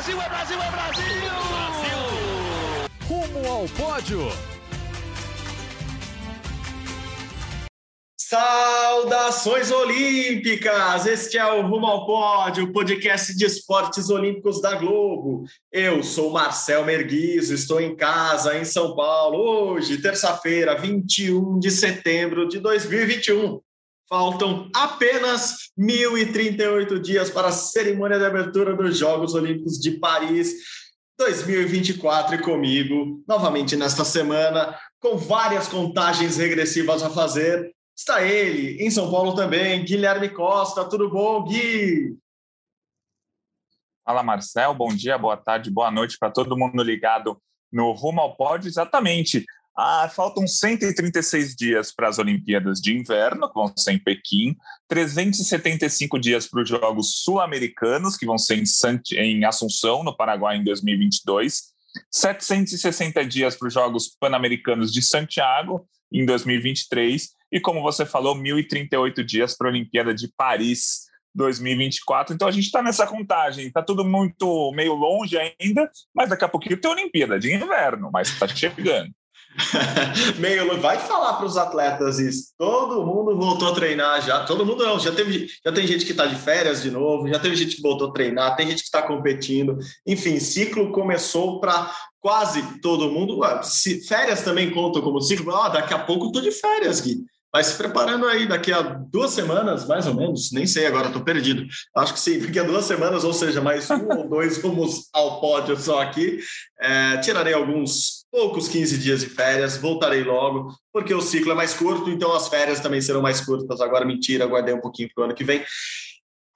Brasil, é Brasil, é Brasil! Brasil! Rumo ao pódio. Saudações olímpicas! Este é o Rumo ao Pódio, o podcast de esportes olímpicos da Globo. Eu sou Marcel Merguizo, estou em casa, em São Paulo, hoje, terça-feira, 21 de setembro de 2021. Faltam apenas 1.038 dias para a cerimônia de abertura dos Jogos Olímpicos de Paris 2024 e comigo, novamente nesta semana, com várias contagens regressivas a fazer, Está ele, em São Paulo também, Guilherme Costa. Tudo bom, Gui? Fala, Marcel. Bom dia, boa tarde, boa noite para todo mundo ligado no Rumo ao Pódio. Exatamente. Ah, faltam 136 dias para as Olimpíadas de Inverno, que vão ser em Pequim, 375 dias para os Jogos Sul-Americanos, que vão ser em, em Assunção, no Paraguai, em 2022, 760 dias para os Jogos Pan-Americanos de Santiago, em 2023, e como você falou, 1.038 dias para a Olimpíada de Paris 2024. Então a gente está nessa contagem, está tudo muito meio longe ainda, mas daqui a pouquinho tem Olimpíada de inverno, mas está chegando. meio vai falar para os atletas isso. Todo mundo voltou a treinar já. Todo mundo não. Já teve, já tem gente que está de férias de novo. Já teve gente que voltou a treinar. Tem gente que está competindo. Enfim, ciclo começou para quase todo mundo. Se, férias também contam como ciclo. Ah, daqui a pouco estou de férias, Gui. Vai se preparando aí daqui a duas semanas, mais ou menos, nem sei agora, estou perdido. Acho que sim, daqui a duas semanas, ou seja, mais um ou dois rumos ao pódio só aqui. É, tirarei alguns poucos 15 dias de férias, voltarei logo, porque o ciclo é mais curto, então as férias também serão mais curtas. Agora, mentira, aguardei um pouquinho para o ano que vem.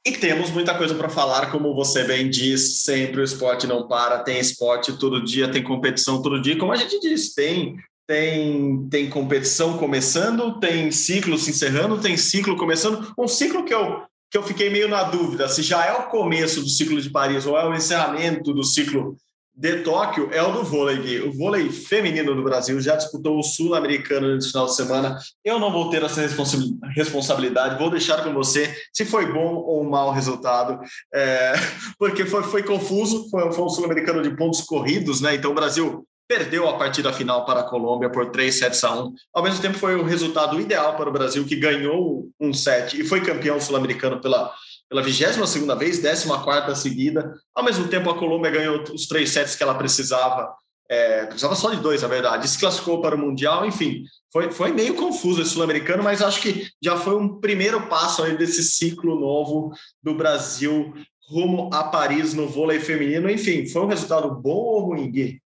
E temos muita coisa para falar, como você bem diz, sempre o esporte não para, tem esporte todo dia, tem competição todo dia, como a gente diz, tem tem, tem competição começando, tem ciclo se encerrando, tem ciclo começando. Um ciclo que eu, que eu fiquei meio na dúvida se já é o começo do ciclo de Paris ou é o encerramento do ciclo de Tóquio, é o do vôlei. O vôlei feminino do Brasil já disputou o Sul-Americano nesse final de semana. Eu não vou ter essa responsabilidade, vou deixar com você se foi bom ou mau resultado, é, porque foi, foi confuso. Foi, foi um Sul-Americano de pontos corridos, né? Então o Brasil perdeu a partida final para a Colômbia por 3 sets a 1. Ao mesmo tempo, foi o resultado ideal para o Brasil, que ganhou um set e foi campeão sul-americano pela, pela 22 vez, 14 seguida. Ao mesmo tempo, a Colômbia ganhou os três sets que ela precisava. É, precisava só de dois, na verdade. Se classificou para o Mundial, enfim. Foi, foi meio confuso esse sul-americano, mas acho que já foi um primeiro passo aí desse ciclo novo do Brasil rumo a Paris no vôlei feminino. Enfim, foi um resultado bom ou ruim, Gui?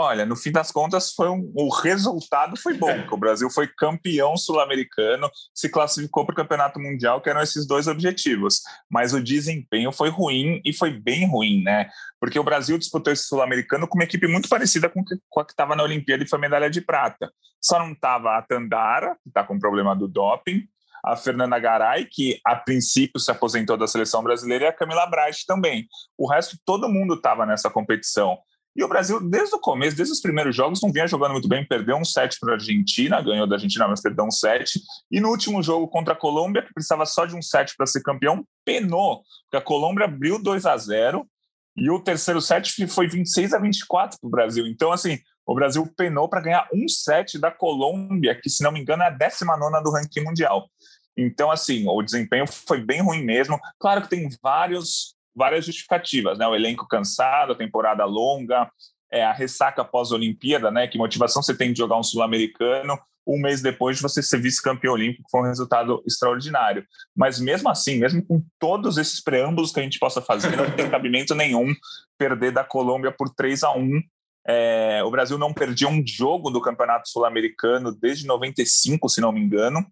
Olha, no fim das contas, foi um, o resultado foi bom, porque o Brasil foi campeão sul-americano, se classificou para o campeonato mundial, que eram esses dois objetivos. Mas o desempenho foi ruim e foi bem ruim, né? Porque o Brasil disputou esse sul-americano com uma equipe muito parecida com, que, a que estava na Olimpíada e foi medalha de prata. Só não estava a Tandara, que está com problema do doping, a Fernanda Garay, que a princípio se aposentou da seleção brasileira, e a Camila Bright também. O resto, todo mundo estava nessa competição. E o Brasil, desde o começo, desde os primeiros jogos, não vinha jogando muito bem, perdeu um set para a Argentina, ganhou da Argentina, mas perdeu um set. E no último jogo contra a Colômbia, que precisava só de um set para ser campeão, penou, porque a Colômbia abriu 2 a 0 e o terceiro set foi 26 a 24 para o Brasil. Então, assim, o Brasil penou para ganhar um set da Colômbia, que, se não me engano, é a 19 do ranking mundial. Então, assim, o desempenho foi bem ruim mesmo. Claro que tem vários várias justificativas, né? O elenco cansado, a temporada longa, é, a ressaca pós-Olimpíada, né? Que motivação você tem de jogar um sul-americano um mês depois de você ser vice-campeão olímpico, foi um resultado extraordinário. Mas mesmo assim, mesmo com todos esses preâmbulos que a gente possa fazer, não tem cabimento nenhum perder da Colômbia por 3 a 1 é, o Brasil não perdia um jogo do Campeonato Sul-Americano desde 95, se não me engano.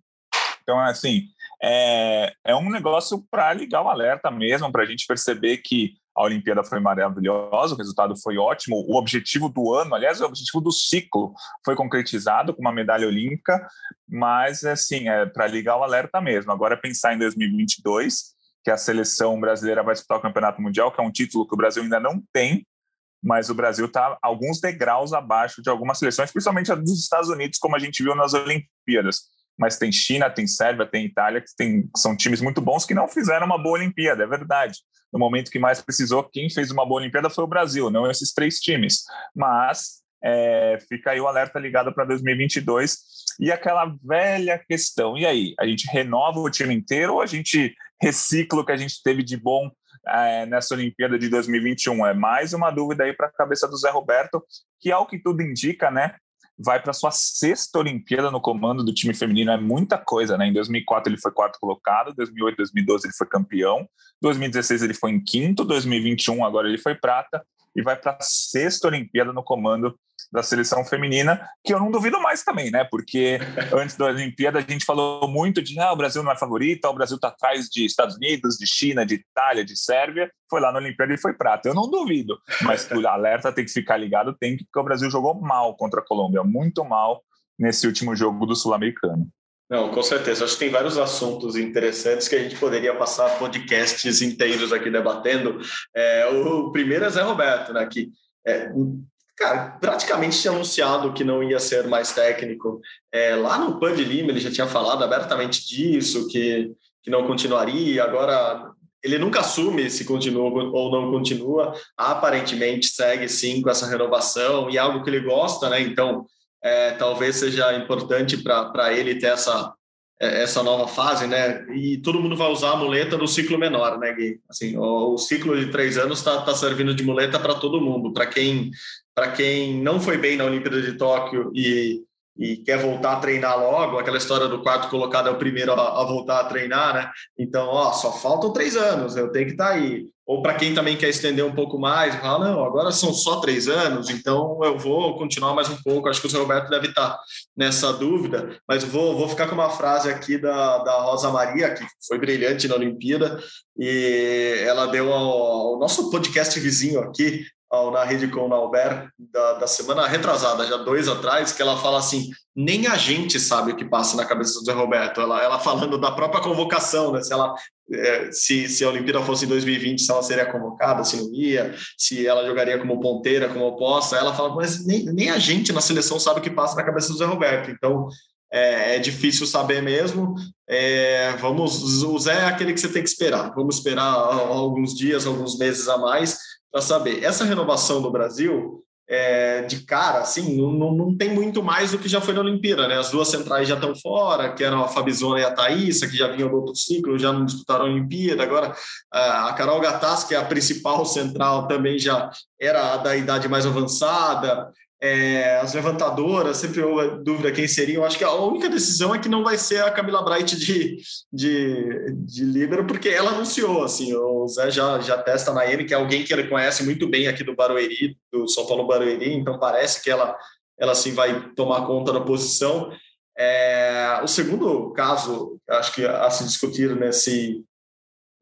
Então, assim, é, é um negócio para ligar o alerta mesmo, para a gente perceber que a Olimpíada foi maravilhosa, o resultado foi ótimo, o objetivo do ano, aliás, o objetivo do ciclo foi concretizado com uma medalha olímpica, mas, assim, é para ligar o alerta mesmo. Agora, é pensar em 2022, que a seleção brasileira vai disputar o Campeonato Mundial, que é um título que o Brasil ainda não tem, mas o Brasil está alguns degraus abaixo de algumas seleções, principalmente a dos Estados Unidos, como a gente viu nas Olimpíadas. Mas tem China, tem Sérvia, tem Itália, que tem, são times muito bons que não fizeram uma boa Olimpíada, é verdade. No momento que mais precisou, quem fez uma boa Olimpíada foi o Brasil, não esses três times. Mas é, fica aí o alerta ligado para 2022 e aquela velha questão. E aí, a gente renova o time inteiro ou a gente recicla o que a gente teve de bom é, nessa Olimpíada de 2021? É mais uma dúvida aí para a cabeça do Zé Roberto, que ao que tudo indica, né? Vai para sua sexta Olimpíada no comando do time feminino, é muita coisa, né? Em 2004 ele foi quarto colocado, 2008, 2012 ele foi campeão, 2016 ele foi em quinto, 2021 agora ele foi prata e vai para a sexta Olimpíada no comando da seleção feminina, que eu não duvido mais também, né? Porque antes da Olimpíada a gente falou muito de ah, o Brasil não é favorito, o Brasil está atrás de Estados Unidos, de China, de Itália, de Sérvia. Foi lá na Olimpíada e foi prata. Eu não duvido, mas o alerta tem que ficar ligado, tem que, porque o Brasil jogou mal contra a Colômbia, muito mal nesse último jogo do Sul-Americano. Não, com certeza. Acho que tem vários assuntos interessantes que a gente poderia passar podcasts inteiros aqui debatendo. É, o primeiro é Zé Roberto, né? Que é, cara, praticamente tinha anunciado que não ia ser mais técnico. É, lá no PAN de Lima ele já tinha falado abertamente disso, que, que não continuaria. Agora, ele nunca assume se continua ou não continua. Aparentemente segue sim com essa renovação e é algo que ele gosta, né? Então, é, talvez seja importante para ele ter essa, é, essa nova fase, né? E todo mundo vai usar a muleta no ciclo menor, né, Gui? Assim, o, o ciclo de três anos está tá servindo de muleta para todo mundo. Para quem, quem não foi bem na Olimpíada de Tóquio e, e quer voltar a treinar logo, aquela história do quarto colocado é o primeiro a, a voltar a treinar, né? Então, ó, só faltam três anos, eu tenho que estar tá aí. Ou para quem também quer estender um pouco mais, fala, não, agora são só três anos, então eu vou continuar mais um pouco. Acho que o Zé Roberto deve estar nessa dúvida, mas vou, vou ficar com uma frase aqui da, da Rosa Maria, que foi brilhante na Olimpíada, e ela deu ao, ao nosso podcast vizinho aqui, ao, na rede com o Albert da, da semana retrasada, já dois atrás, que ela fala assim: nem a gente sabe o que passa na cabeça do Zé Roberto. Ela, ela falando da própria convocação, né? Se ela é, se, se a Olimpíada fosse em 2020, se ela seria convocada, se não ia, se ela jogaria como ponteira, como oposta. Ela fala, mas nem, nem a gente na seleção sabe o que passa na cabeça do Zé Roberto. Então é, é difícil saber mesmo. É, vamos, o Zé é aquele que você tem que esperar. Vamos esperar alguns dias, alguns meses a mais para saber. Essa renovação do Brasil, é, de cara, assim, não, não, tem muito mais do que já foi na Olimpíada, né? As duas centrais já estão fora, que eram a Fabizona e a Thaísa, que já vinham do outro ciclo, já não disputaram a Olimpíada. Agora, a Carol Gattas, que é a principal central, também já era da idade mais avançada é, as levantadoras, sempre houve dúvida quem seria. Eu acho que a única decisão é que não vai ser a Camila Bright de, de, de líbero, porque ela anunciou, assim, o Zé já, já testa na M, que é alguém que ele conhece muito bem aqui do Barueri, do São Paulo Barueri, então parece que ela, ela assim vai tomar conta da posição. É, o segundo caso, acho que a se discutir nesse,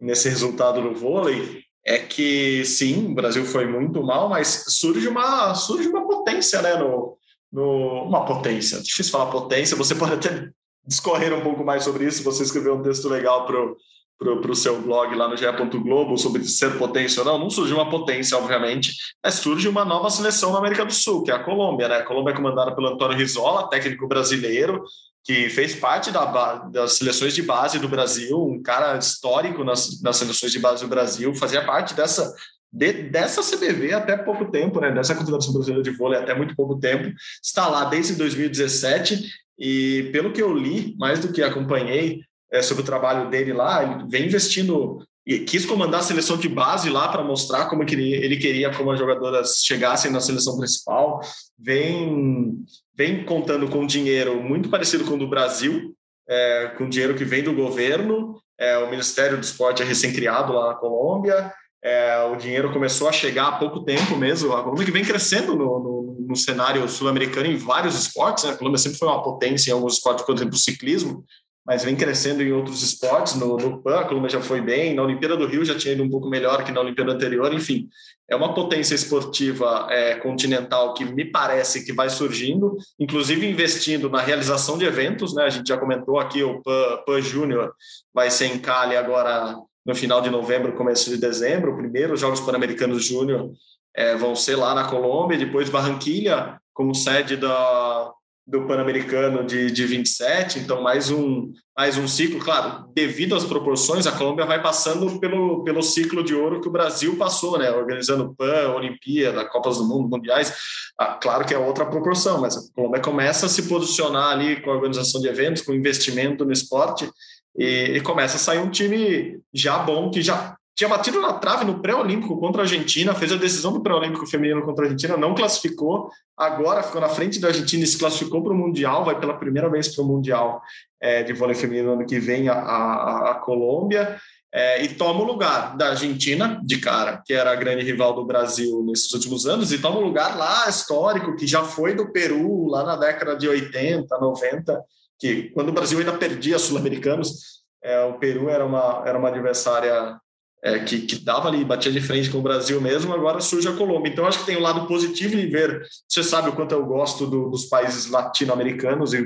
nesse resultado do vôlei, é que sim, o Brasil foi muito mal, mas surge uma surge uma potência, né? No, no, uma potência, difícil falar potência, você pode até discorrer um pouco mais sobre isso, você escreveu um texto legal para o seu blog lá no GE. Globo sobre ser potência ou não, não surgiu uma potência, obviamente, mas surge uma nova seleção na América do Sul, que é a Colômbia. Né? A Colômbia é comandada pelo Antônio Rizola, técnico brasileiro, que fez parte da, das seleções de base do Brasil, um cara histórico nas, nas seleções de base do Brasil, fazia parte dessa, de, dessa CBV até pouco tempo, né, dessa Confederação Brasileira de Vôlei até muito pouco tempo, está lá desde 2017 e pelo que eu li, mais do que acompanhei é, sobre o trabalho dele lá, ele vem investindo e quis comandar a seleção de base lá para mostrar como ele queria como as jogadoras chegassem na seleção principal, vem vem contando com dinheiro muito parecido com o do Brasil, é, com dinheiro que vem do governo, é, o Ministério do Esporte é recém-criado lá na Colômbia, é, o dinheiro começou a chegar há pouco tempo mesmo, a Colômbia que vem crescendo no, no, no cenário sul-americano em vários esportes, né? a Colômbia sempre foi uma potência em alguns esportes, por exemplo, o ciclismo, mas vem crescendo em outros esportes. No, no PAN, a Colômbia já foi bem, na Olimpíada do Rio já tinha ido um pouco melhor que na Olimpíada anterior. Enfim, é uma potência esportiva é, continental que me parece que vai surgindo, inclusive investindo na realização de eventos. Né? A gente já comentou aqui, o PAN, PAN Júnior vai ser em Cali agora no final de novembro, começo de dezembro. O primeiro, os Jogos Pan-Americanos Júnior é, vão ser lá na Colômbia, depois Barranquilha como sede da do Pan-Americano de, de 27, então mais um, mais um ciclo. Claro, devido às proporções, a Colômbia vai passando pelo, pelo ciclo de ouro que o Brasil passou, né? Organizando PAN, Olimpíada, Copas do Mundo, Mundiais. Ah, claro que é outra proporção, mas a Colômbia começa a se posicionar ali com a organização de eventos, com investimento no esporte, e, e começa a sair um time já bom, que já tinha batido na trave no pré-olímpico contra a Argentina, fez a decisão do pré-olímpico feminino contra a Argentina, não classificou, agora ficou na frente da Argentina e se classificou para o Mundial, vai pela primeira vez para o Mundial é, de vôlei feminino ano que vem, a, a, a Colômbia, é, e toma o lugar da Argentina, de cara, que era a grande rival do Brasil nesses últimos anos, e toma o lugar lá histórico, que já foi do Peru, lá na década de 80, 90, que quando o Brasil ainda perdia sul-americanos, é, o Peru era uma, era uma adversária é, que, que dava ali, batia de frente com o Brasil mesmo, agora surge a Colômbia. Então, acho que tem um lado positivo em ver. Você sabe o quanto eu gosto do, dos países latino-americanos e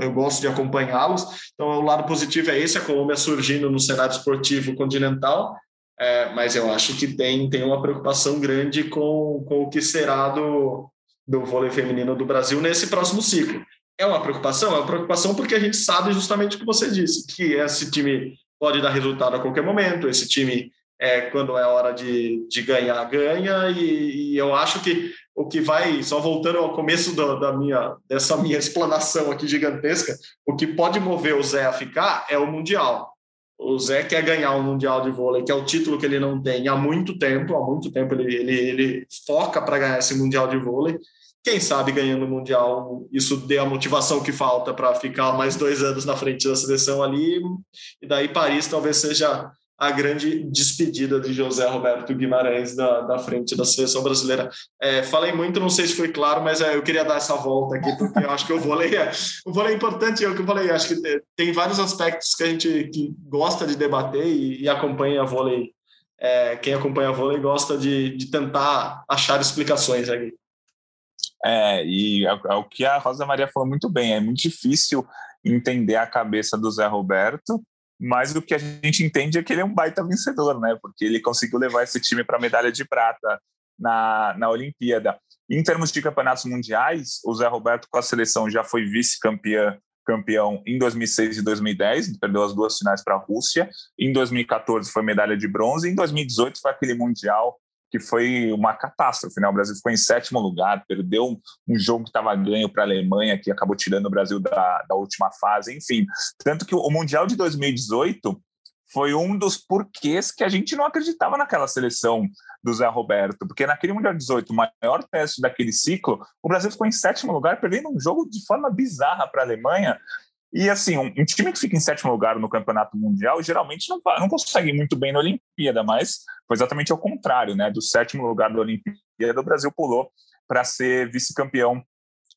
eu gosto de acompanhá-los. Então, o lado positivo é esse: a Colômbia surgindo no cenário esportivo continental. É, mas eu acho que tem, tem uma preocupação grande com, com o que será do, do vôlei feminino do Brasil nesse próximo ciclo. É uma preocupação? É uma preocupação porque a gente sabe justamente o que você disse, que esse time pode dar resultado a qualquer momento, esse time é, quando é hora de, de ganhar, ganha, e, e, eu acho que o que vai, só voltando ao começo do, da minha, dessa minha explanação aqui gigantesca, o que pode mover o Zé a ficar é o Mundial. O Zé quer ganhar o um Mundial de vôlei, que é o título que ele não tem há muito tempo, há muito tempo ele, ele, ele foca para ganhar esse Mundial de vôlei. Quem sabe ganhando o Mundial isso dê a motivação que falta para ficar mais dois anos na frente da seleção ali, e daí Paris talvez seja a grande despedida de José Roberto Guimarães da, da frente da seleção brasileira. É, falei muito, não sei se foi claro, mas é, eu queria dar essa volta aqui, porque eu acho que o vôlei é, o vôlei é importante, é o que eu falei, acho que tem vários aspectos que a gente que gosta de debater e, e acompanha vôlei, é, quem acompanha vôlei gosta de, de tentar achar explicações aqui. É, e é, é o que a Rosa Maria falou muito bem, é muito difícil entender a cabeça do Zé Roberto, mas o que a gente entende é que ele é um baita vencedor, né? Porque ele conseguiu levar esse time para a medalha de prata na, na Olimpíada. Em termos de campeonatos mundiais, o Zé Roberto com a seleção já foi vice-campeão campeão em 2006 e 2010, perdeu as duas finais para a Rússia. Em 2014 foi medalha de bronze. Em 2018 foi aquele mundial que foi uma catástrofe. Né? O Brasil ficou em sétimo lugar, perdeu um, um jogo que estava ganho para a Alemanha, que acabou tirando o Brasil da, da última fase, enfim. Tanto que o Mundial de 2018 foi um dos porquês que a gente não acreditava naquela seleção do Zé Roberto, porque naquele Mundial 18, o maior teste daquele ciclo, o Brasil ficou em sétimo lugar, perdendo um jogo de forma bizarra para a Alemanha, e assim, um, um, time que fica em sétimo lugar no campeonato mundial geralmente não, não consegue muito bem na Olimpíada, mas foi exatamente ao contrário, né? Do sétimo lugar da Olimpíada, o Brasil pulou para ser vice-campeão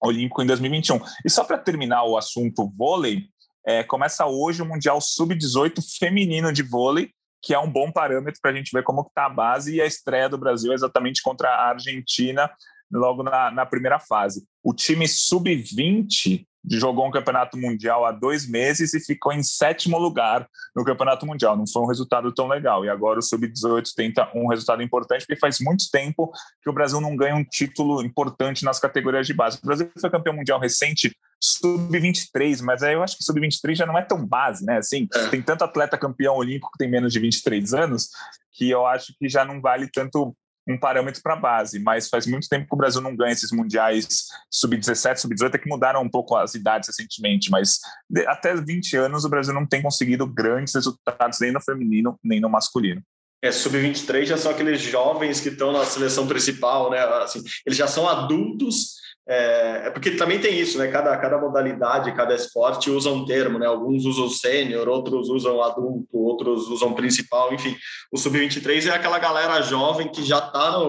olímpico em 2021. E só para terminar o assunto vôlei, é, começa hoje o Mundial Sub-18 feminino de vôlei, que é um bom parâmetro para a gente ver como está a base e a estreia do Brasil é exatamente contra a Argentina logo na, na primeira fase. O time sub-20 jogou um campeonato mundial há dois meses e ficou em sétimo lugar no campeonato mundial. Não foi um resultado tão legal. E agora o Sub-18 tenta um resultado importante, porque faz muito tempo que o Brasil não ganha um título importante nas categorias de base. O Brasil foi campeão mundial recente sub-23, mas aí eu acho que sub-23 já não é tão base, né? Assim, é. tem tanto atleta campeão olímpico que tem menos de 23 anos que eu acho que já não vale tanto um parâmetro para base, mas faz muito tempo que o Brasil não ganha esses mundiais sub-17, sub-18, é que mudaram um pouco as idades recentemente, mas até 20 anos o Brasil não tem conseguido grandes resultados nem no feminino nem no masculino. É, sub-23 já são aqueles jovens que estão na seleção principal, né? Assim, eles já são adultos é, é, porque também tem isso, né? Cada, cada modalidade, cada esporte usa um termo, né? Alguns usam sênior, outros usam adulto, outros usam principal, enfim. O sub-23 é aquela galera jovem que já está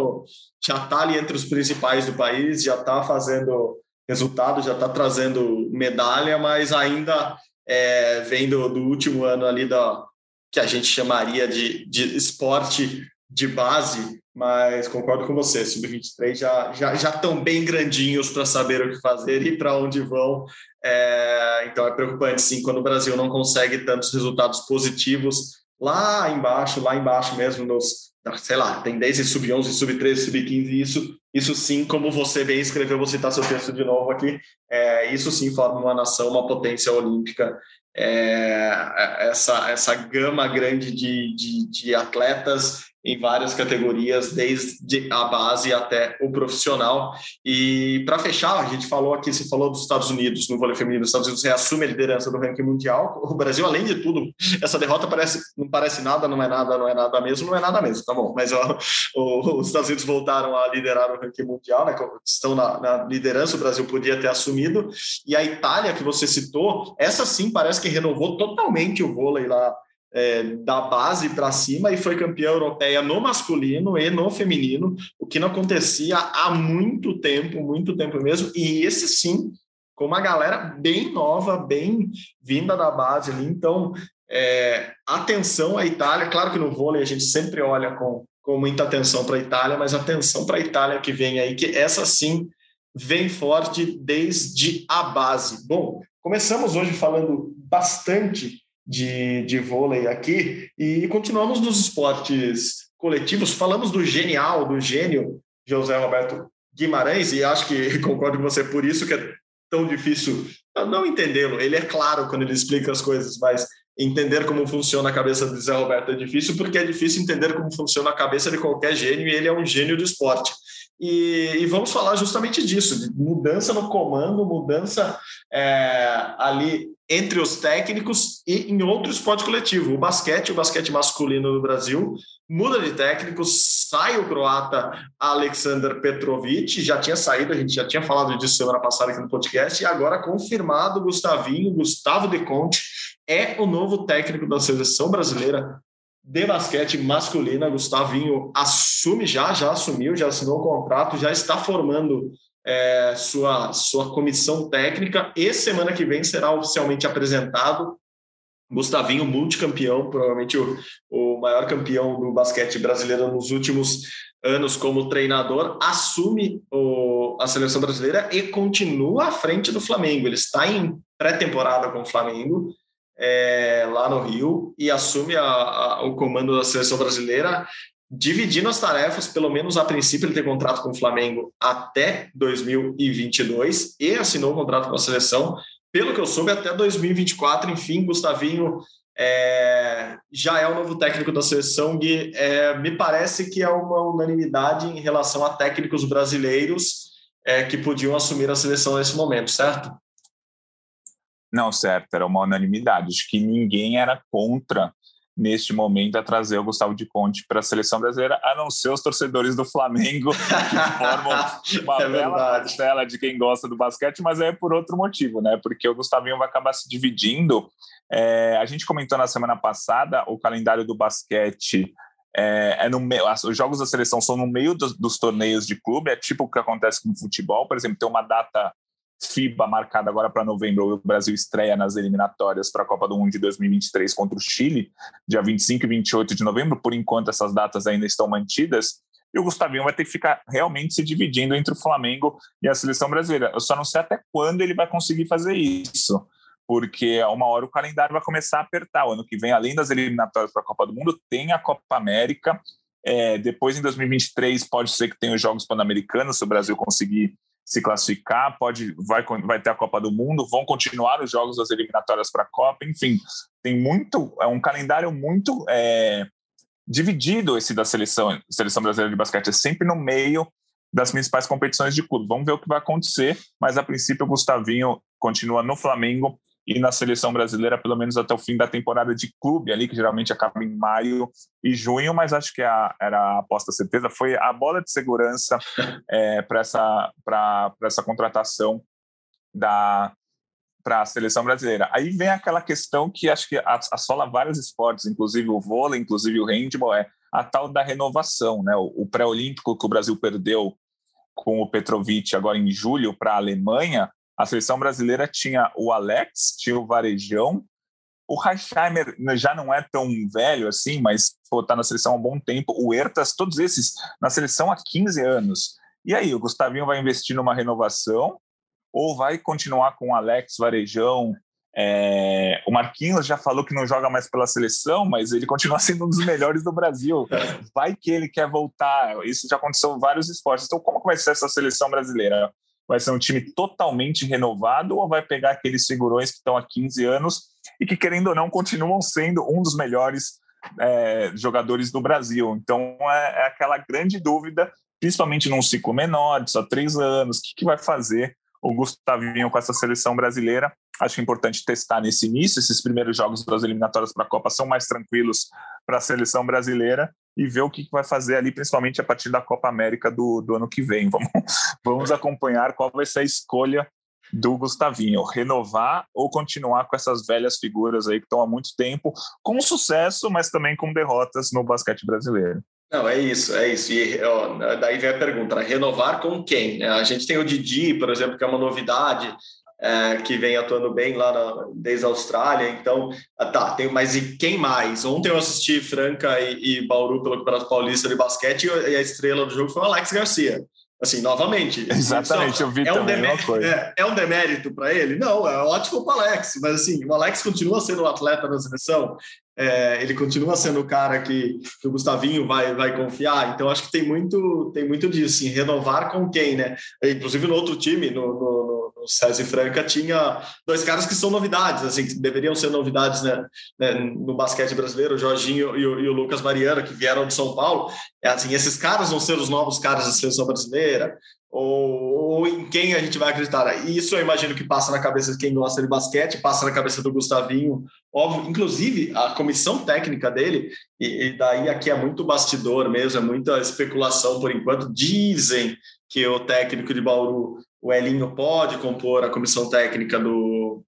já tá ali entre os principais do país, já está fazendo resultado, já está trazendo medalha, mas ainda é, vem do, do, último ano ali da que a gente chamaria de, de esporte de base, mas concordo com você, sub-23 já já já estão bem grandinhos para saber o que fazer e para onde vão. É, então é preocupante sim quando o Brasil não consegue tantos resultados positivos lá embaixo, lá embaixo mesmo, nos, sei lá, tem desde sub-11, sub-13, sub-15, isso, isso sim, como você bem escreveu, vou citar seu texto de novo aqui, é, isso sim forma uma nação, uma potência olímpica, é, essa, essa gama grande de, de, de atletas em várias categorias, desde a base até o profissional. E para fechar, a gente falou aqui, você falou dos Estados Unidos, no vôlei feminino, os Estados Unidos reassume a liderança do ranking mundial. O Brasil, além de tudo, essa derrota parece, não parece nada, não é nada, não é nada mesmo, não é nada mesmo, tá bom. Mas ó, os Estados Unidos voltaram a liderar o ranking mundial, né? Estão na, na liderança, o Brasil podia ter assumido. E a Itália, que você citou, essa sim parece que renovou totalmente o vôlei lá é, da base para cima e foi campeã europeia no masculino e no feminino, o que não acontecia há muito tempo, muito tempo mesmo. E esse sim, com uma galera bem nova, bem vinda da base ali. Então, é, atenção à Itália. Claro que no vôlei a gente sempre olha com, com muita atenção para a Itália, mas atenção para a Itália que vem aí, que essa sim vem forte desde a base. Bom, começamos hoje falando bastante de, de vôlei aqui e continuamos nos esportes coletivos. Falamos do genial, do gênio José Roberto Guimarães, e acho que concordo com você por isso que é tão difícil não entendê-lo. Ele é claro quando ele explica as coisas, mas entender como funciona a cabeça do José Roberto é difícil, porque é difícil entender como funciona a cabeça de qualquer gênio, e ele é um gênio do esporte. E, e vamos falar justamente disso, de mudança no comando, mudança é, ali entre os técnicos e em outro esporte coletivo. O basquete, o basquete masculino do Brasil, muda de técnico, sai o croata Alexander Petrovic, já tinha saído, a gente já tinha falado disso semana passada aqui no podcast, e agora confirmado Gustavinho, Gustavo De Conte, é o novo técnico da seleção brasileira de basquete masculina. Gustavinho assume já, já assumiu, já assinou o contrato, já está formando é, sua, sua comissão técnica e semana que vem será oficialmente apresentado. Gustavinho, multicampeão, provavelmente o, o maior campeão do basquete brasileiro nos últimos anos como treinador, assume o, a seleção brasileira e continua à frente do Flamengo. Ele está em pré-temporada com o Flamengo, é, lá no Rio, e assume a, a, o comando da seleção brasileira dividindo as tarefas, pelo menos a princípio ele tem contrato com o Flamengo até 2022 e assinou o contrato com a seleção, pelo que eu soube, até 2024. Enfim, Gustavinho é, já é o novo técnico da seleção e é, me parece que é uma unanimidade em relação a técnicos brasileiros é, que podiam assumir a seleção nesse momento, certo? Não, certo, era uma unanimidade. Acho que ninguém era contra neste momento a trazer o Gustavo de Conte para a seleção brasileira, a não ser os torcedores do Flamengo, que formam uma é bela parcela de quem gosta do basquete, mas é por outro motivo, né? Porque o Gustavinho vai acabar se dividindo. É, a gente comentou na semana passada o calendário do basquete. É, é no meio, os jogos da seleção são no meio dos, dos torneios de clube, é tipo o que acontece com o futebol, por exemplo, tem uma data FIBA marcada agora para novembro. O Brasil estreia nas eliminatórias para a Copa do Mundo de 2023 contra o Chile, dia 25 e 28 de novembro. Por enquanto, essas datas ainda estão mantidas. E o Gustavinho vai ter que ficar realmente se dividindo entre o Flamengo e a seleção brasileira. Eu só não sei até quando ele vai conseguir fazer isso, porque uma hora o calendário vai começar a apertar. O ano que vem, além das eliminatórias para a Copa do Mundo, tem a Copa América. É, depois, em 2023, pode ser que tenha os Jogos Pan-Americanos, se o Brasil conseguir se classificar, pode vai, vai ter a Copa do Mundo, vão continuar os jogos das eliminatórias para a Copa, enfim, tem muito, é um calendário muito é, dividido esse da seleção, seleção brasileira de basquete, é sempre no meio das principais competições de clube. Vamos ver o que vai acontecer, mas a princípio o Gustavinho continua no Flamengo e na seleção brasileira, pelo menos até o fim da temporada de clube, ali, que geralmente acaba em maio e junho, mas acho que a, era a aposta certeza, foi a bola de segurança é, para essa, essa contratação da para a seleção brasileira. Aí vem aquela questão que acho que assola vários esportes, inclusive o vôlei, inclusive o handball, é a tal da renovação, né? O, o pré-olímpico que o Brasil perdeu com o Petrovic agora em julho para a Alemanha, a seleção brasileira tinha o Alex, tinha o Varejão, o Reichheimer já não é tão velho assim, mas está na seleção há um bom tempo. O Ertas, todos esses na seleção há 15 anos. E aí, o Gustavinho vai investir numa renovação ou vai continuar com o Alex, Varejão É, o Marquinhos já falou que não joga mais pela seleção, mas ele continua sendo um dos melhores do Brasil. Vai que ele quer voltar. Isso já aconteceu em vários esportes. Então, como vai ser essa seleção brasileira? Vai ser um time totalmente renovado ou vai pegar aqueles figurões que estão há 15 anos e que, querendo ou não, continuam sendo um dos melhores é, jogadores do Brasil? Então, é, é, aquela grande dúvida, principalmente num ciclo menor, de só três anos, o que, que vai fazer o Gustavinho com essa seleção brasileira? Acho importante testar nesse início. Esses primeiros jogos das eliminatórias para a Copa são mais tranquilos para a seleção brasileira e ver o que vai fazer ali, principalmente a partir da Copa América do, do ano que vem. Vamos, vamos acompanhar qual vai ser a escolha do Gustavinho, renovar ou continuar com essas velhas figuras aí que estão há muito tempo, com sucesso, mas também com derrotas no basquete brasileiro. Não, é isso, é isso. E ó, daí vem a pergunta: né? renovar com quem? A gente tem o Didi, por exemplo, que é uma novidade é, que vem atuando bem lá na, desde a Austrália. Então, ah, tá, tem, mas e quem mais? Ontem eu assisti Franca e, e Bauru pelo Campeonato Paulista de Basquete e a estrela do jogo foi o Alex Garcia. Assim, novamente. Exatamente, eu vi é um demérito, é, é, um demérito para ele? Não, é ótimo para o Alex, mas assim, o Alex continua sendo um atleta na seleção, é, ele continua sendo o cara que, que, o Gustavinho vai, vai confiar, então acho que tem muito, tem muito disso, assim, renovar com quem, né? Inclusive no outro time, no, no o César Franca tinha dois caras que são novidades, assim, que deveriam ser novidades né, né no basquete brasileiro, o Jorginho e o, e o, Lucas Mariano, que vieram de São Paulo. É assim, esses caras vão ser os novos caras da seleção brasileira, ou, ou, em quem a gente vai acreditar. Isso eu imagino que passa na cabeça de quem gosta de basquete, passa na cabeça do Gustavinho, óbvio, inclusive a comissão técnica dele, e, e daí aqui é muito bastidor mesmo, é muita especulação por enquanto, dizem que o técnico de Bauru o Elinho pode compor a comissão técnica do,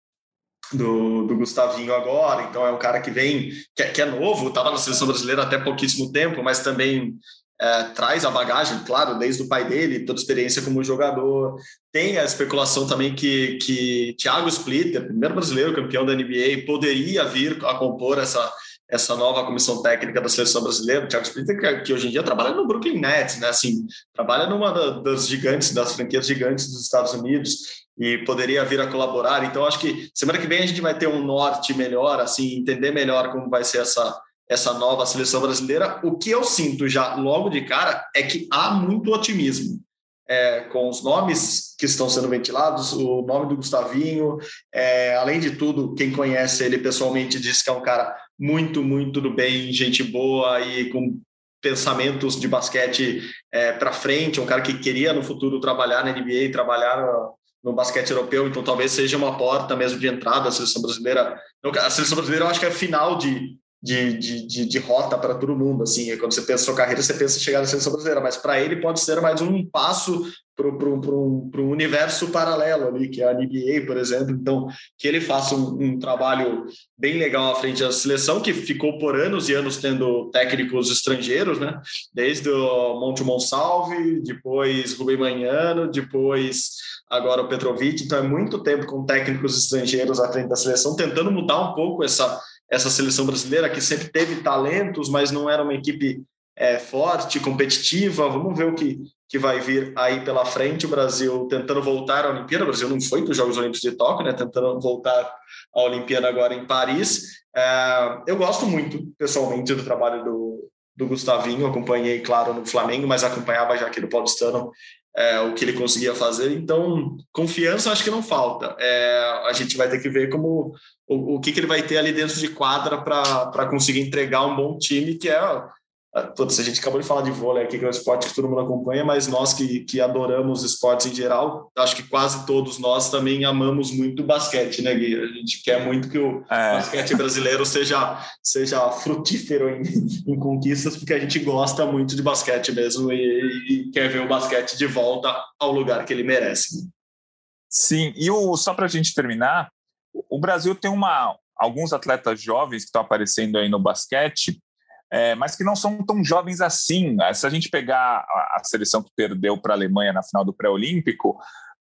do, do, Gustavinho agora, então é um cara que vem, que é, que é novo, estava na seleção brasileira até pouquíssimo tempo, mas também é, traz a bagagem, claro, desde o pai dele, toda a experiência como jogador. Tem a especulação também que, que Thiago Splitter, primeiro brasileiro campeão da NBA, poderia vir a compor essa, essa nova comissão técnica da seleção brasileira, Thiago Splitter, que, que, hoje em dia trabalha no Brooklyn Nets, né? Assim, trabalha numa das gigantes, das franquias gigantes dos Estados Unidos e poderia vir a colaborar. Então, acho que semana que vem a gente vai ter um norte melhor, assim, entender melhor como vai ser essa essa nova seleção brasileira. O que eu sinto já logo de cara é que há muito otimismo é, com os nomes que estão sendo ventilados, o nome do Gustavinho, é, além de tudo, quem conhece ele pessoalmente diz que é um cara muito, muito do bem, gente boa e com pensamentos de basquete é, para frente, um cara que queria no futuro trabalhar na NBA, trabalhar no, no basquete europeu, então talvez seja uma porta mesmo de entrada da seleção brasileira. A seleção brasileira eu acho que é final de, de, de, de, de rota para todo mundo. Assim, quando você pensa sua carreira, você pensa em chegar na seleção brasileira, mas para ele pode ser mais um passo para um, um universo paralelo ali, que é a NBA, por exemplo. Então, que ele faça um, um, trabalho bem legal à frente da seleção, que ficou por anos e anos tendo técnicos estrangeiros, né? Desde o Monte Monsalve, depois Rubem Manhano, depois agora o Petrovic. Então, é muito tempo com técnicos estrangeiros à frente da seleção, tentando mudar um pouco essa essa seleção brasileira que sempre teve talentos, mas não era uma equipe é, forte, competitiva. Vamos ver o que, que vai vir aí pela frente. O Brasil tentando voltar à Olimpíada. O Brasil não foi para os Jogos Olímpicos de Tóquio, né? Tentando voltar à Olimpíada agora em Paris. É, eu gosto muito, pessoalmente, do trabalho do, do Gustavinho. Acompanhei, claro, no Flamengo, mas acompanhava já aqui no Paulistano é, o que ele conseguia fazer. Então, confiança acho que não falta. É, a gente vai ter que ver como o, o que, que ele vai ter ali dentro de quadra para conseguir entregar um bom time, que é Putz, a gente acabou de falar de vôlei aqui, que é um esporte que todo mundo acompanha, mas nós que, que adoramos esportes em geral, acho que quase todos nós também amamos muito basquete, né, Gui? A gente quer muito que o é. basquete brasileiro seja, seja frutífero em, em, conquistas, porque a gente gosta muito de basquete mesmo e, e quer ver o basquete de volta ao lugar que ele merece. Sim, e o, só para a gente terminar, o Brasil tem uma, alguns atletas jovens que estão aparecendo aí no basquete, é, mas que não são tão jovens assim. Se a gente pegar a, a seleção que perdeu para a Alemanha na final do pré-olímpico,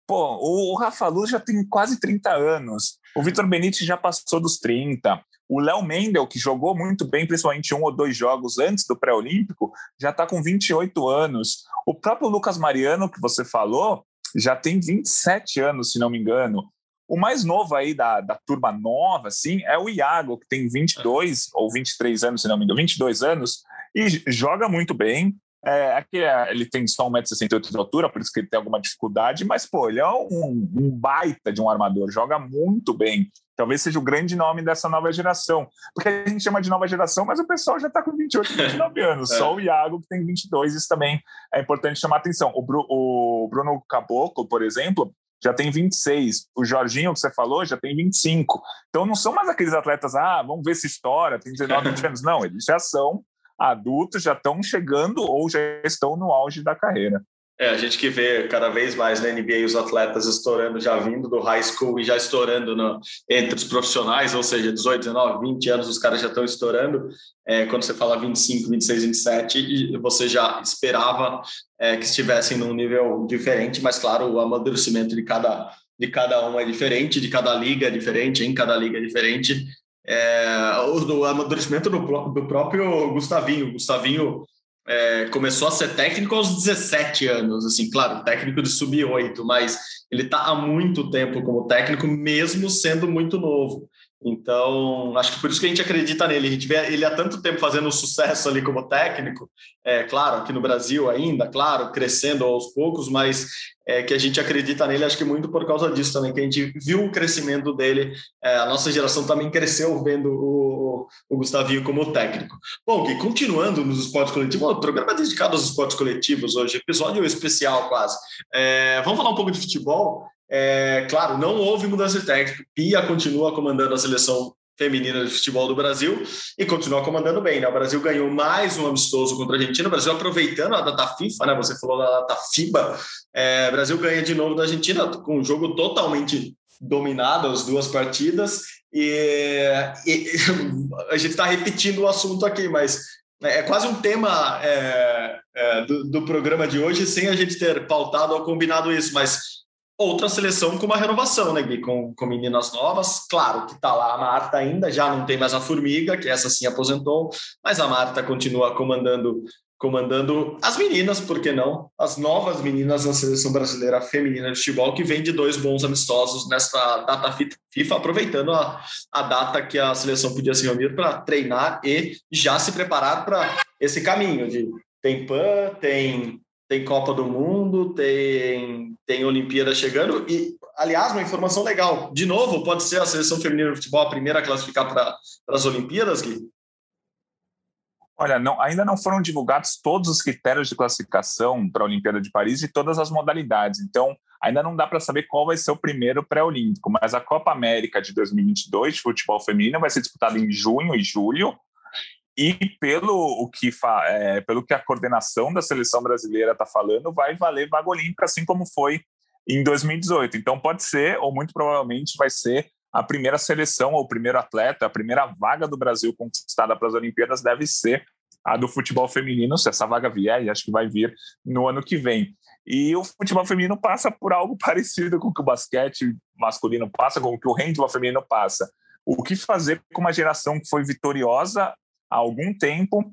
pô, o, o Rafa Luz já tem quase 30 anos, o Vitor Benite já passou dos 30, o Léo Mendel, que jogou muito bem, principalmente um ou dois jogos antes do pré-olímpico, já está com 28 anos. O próprio Lucas Mariano, que você falou, já tem 27 anos, se não me engano. O mais novo aí da, da turma nova, assim, é o Iago, que tem 22 ou 23 anos, se não me engano, 22 anos, e joga muito bem. É, aqui é, ele tem só 1,68m de altura, por isso que ele tem alguma dificuldade, mas, pô, ele é um, um baita de um armador, joga muito bem. Talvez seja o grande nome dessa nova geração. Porque a gente chama de nova geração, mas o pessoal já está com 28, 29 anos. É. Só o Iago que tem 22, isso também é importante chamar atenção. O, Bru, o Bruno Caboclo, por exemplo, já tem 26. O Jorginho, que você falou, já tem 25. Então não são mais aqueles atletas, ah, vamos ver se estoura, tem 19, 20 anos. Não, eles já são adultos, já estão chegando ou já estão no auge da carreira. É, a gente que vê cada vez mais na NBA os atletas estourando, já vindo do high school e já estourando no, entre os profissionais, ou seja, 18, 19, 20 anos, os caras já estão estourando. É, quando você fala 25, 26, 27, você já esperava é, que estivessem num nível diferente, mas claro, o amadurecimento de cada, de cada um é diferente, de cada liga é diferente, em cada liga é diferente. É, o, amadurecimento do, do próprio Gustavinho. Gustavinho é, começou a ser técnico aos 17 anos, assim, claro, técnico de sub-8, mas ele está há muito tempo como técnico, mesmo sendo muito novo. Então, acho que por isso que a gente acredita nele. A gente vê ele há tanto tempo fazendo sucesso ali como técnico, é claro, aqui no Brasil ainda, claro, crescendo aos poucos, mas é, que a gente acredita nele, acho que muito por causa disso também, que a gente viu o crescimento dele. É, a nossa geração também cresceu vendo o, o Gustavinho como técnico. Bom, Gui, continuando nos esportes coletivos, o programa é dedicado aos esportes coletivos hoje, episódio especial quase. É, vamos falar um pouco de futebol. É, claro, não houve mudança de técnico. Pia continua comandando a seleção feminina de futebol do Brasil e continua comandando bem. Né? O Brasil ganhou mais um amistoso contra a Argentina. O Brasil aproveitando a data FIFA, né? Você falou da data FIBA. É, o Brasil ganha de novo da Argentina com um jogo totalmente dominado as duas partidas e, e a gente está repetindo o assunto aqui, mas é quase um tema é, é, do, do programa de hoje sem a gente ter pautado ou combinado isso, mas outra seleção com uma renovação, né, Gui? Com, com meninas novas. Claro que tá lá a Marta ainda, já não tem mais a Formiga, que essa sim aposentou, mas a Marta continua comandando comandando as meninas, por que não? As novas meninas da seleção brasileira feminina de futebol, que vem de dois bons amistosos nesta data FIFA, aproveitando a, a data que a seleção podia se reunir para treinar e já se preparar para esse caminho de tem PAN, tem tem Copa do Mundo, tem, tem Olimpíada chegando. E, aliás, uma informação legal: de novo, pode ser a seleção feminina de futebol a primeira a classificar para as Olimpíadas, Gui? Olha, não, ainda não foram divulgados todos os critérios de classificação para a Olimpíada de Paris e todas as modalidades. Então, ainda não dá para saber qual vai ser o primeiro pré-olímpico. Mas a Copa América de 2022 de futebol feminino vai ser disputada em junho e julho e pelo o que fa, é, pelo que a coordenação da seleção brasileira está falando, vai valer vaga olímpica, assim como foi em 2018. Então pode ser, ou muito provavelmente vai ser a primeira seleção ou o primeiro atleta, a primeira vaga do Brasil conquistada para as Olimpíadas deve ser a do futebol feminino, se essa vaga vier, e acho que vai vir no ano que vem. E o futebol feminino passa por algo parecido com o que o basquete masculino passa, com o que o handball feminino passa. O que fazer com uma geração que foi vitoriosa há algum tempo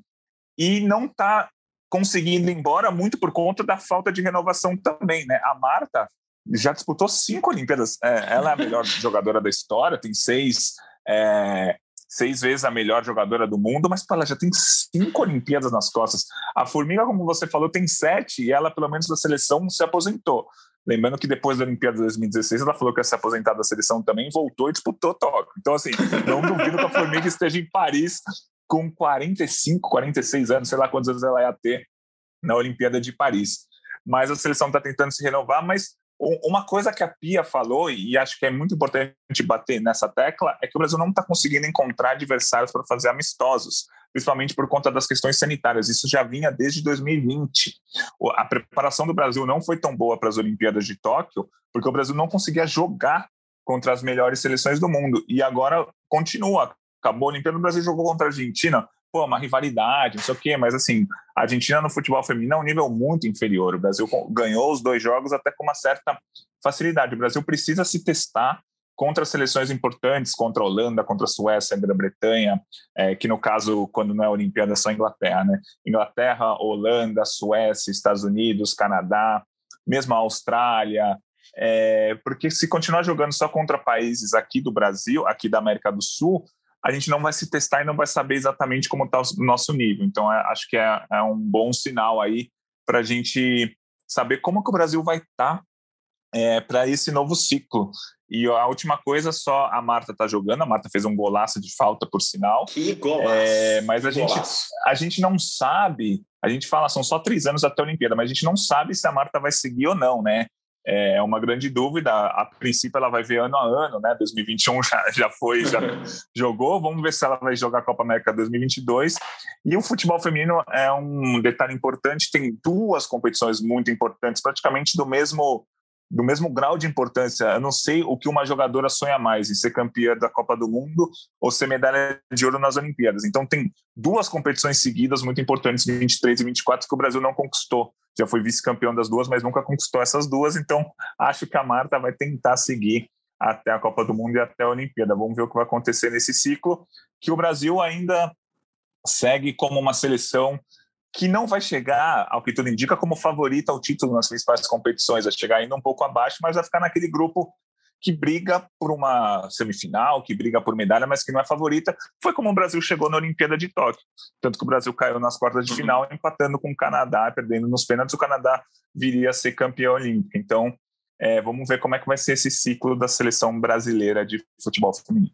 e não está conseguindo ir embora muito por conta da falta de renovação também, né? A Marta já disputou cinco Olimpíadas. É, ela é a melhor jogadora da história, tem seis, é, seis vezes a melhor jogadora do mundo, mas pô, ela já tem cinco Olimpíadas nas costas. A Formiga, como você falou, tem sete e ela, pelo menos da seleção, se aposentou. Lembrando que depois da Olimpíada de 2016, ela falou que ia se aposentar da seleção também, voltou e disputou Tóquio. Então, assim, não duvido que a Formiga esteja em Paris com 45, 46 anos, sei lá quantos anos ela ia ter na Olimpíada de Paris. Mas a seleção está tentando se renovar, mas uma coisa que a Pia falou, e acho que é muito importante bater nessa tecla, é que o Brasil não está conseguindo encontrar adversários para fazer amistosos, principalmente por conta das questões sanitárias. Isso já vinha desde 2020. A preparação do Brasil não foi tão boa para as Olimpíadas de Tóquio, porque o Brasil não conseguia jogar contra as melhores seleções do mundo. E agora continua acabou a Olimpíada, o Brasil jogou contra a Argentina, pô, uma rivalidade, não sei o quê, mas assim, a Argentina no futebol feminino é um nível muito inferior. O Brasil ganhou os dois jogos até com uma certa facilidade. O Brasil precisa se testar contra seleções importantes, contra a Holanda, contra a Suécia, a Grã-Bretanha, é, que no caso, quando não é Olimpíada, é só Inglaterra, né? Inglaterra, Holanda, Suécia, Estados Unidos, Canadá, mesmo a Austrália, É, porque se continuar jogando só contra países aqui do Brasil, aqui da América do Sul, a gente não vai se testar e não vai saber exatamente como está o nosso nível. Então, é, acho que é, é, um bom sinal aí para a gente saber como que o Brasil vai estar tá, é, para esse novo ciclo. E a última coisa, só a Marta está jogando. A Marta fez um golaço de falta, por sinal. Que golaço! É, mas a gente, a gente não sabe. A gente fala, são só três anos até a Olimpíada, mas a gente não sabe se a Marta vai seguir ou não, né? É uma grande dúvida. A princípio, ela vai ver ano a ano, né? 2021 já, já foi, já jogou. Vamos ver se ela vai jogar a Copa América 2022. E o futebol feminino é um detalhe importante. Tem duas competições muito importantes, praticamente do mesmo do mesmo grau de importância. Eu não sei o que uma jogadora sonha mais, em ser campeã da Copa do Mundo ou ser medalha de ouro nas Olimpíadas. Então tem duas competições seguidas muito importantes, 23 e 24, que o Brasil não conquistou. Já foi vice-campeão das duas, mas nunca conquistou essas duas. Então acho que a Marta vai tentar seguir até a Copa do Mundo e até a Olimpíada. Vamos ver o que vai acontecer nesse ciclo, que o Brasil ainda segue como uma seleção que não vai chegar, ao que tudo indica, como favorita ao título nas principais competições, vai chegar ainda um pouco abaixo, mas vai ficar naquele grupo que briga por uma semifinal, que briga por medalha, mas que não é favorita. Foi como o Brasil chegou na Olimpíada de Tóquio. Tanto que o Brasil caiu nas quartas de uhum. final, empatando com o Canadá, perdendo nos pênaltis, o Canadá viria a ser campeão olímpico. Então, é, vamos ver como é que vai ser esse ciclo da seleção brasileira de futebol feminino.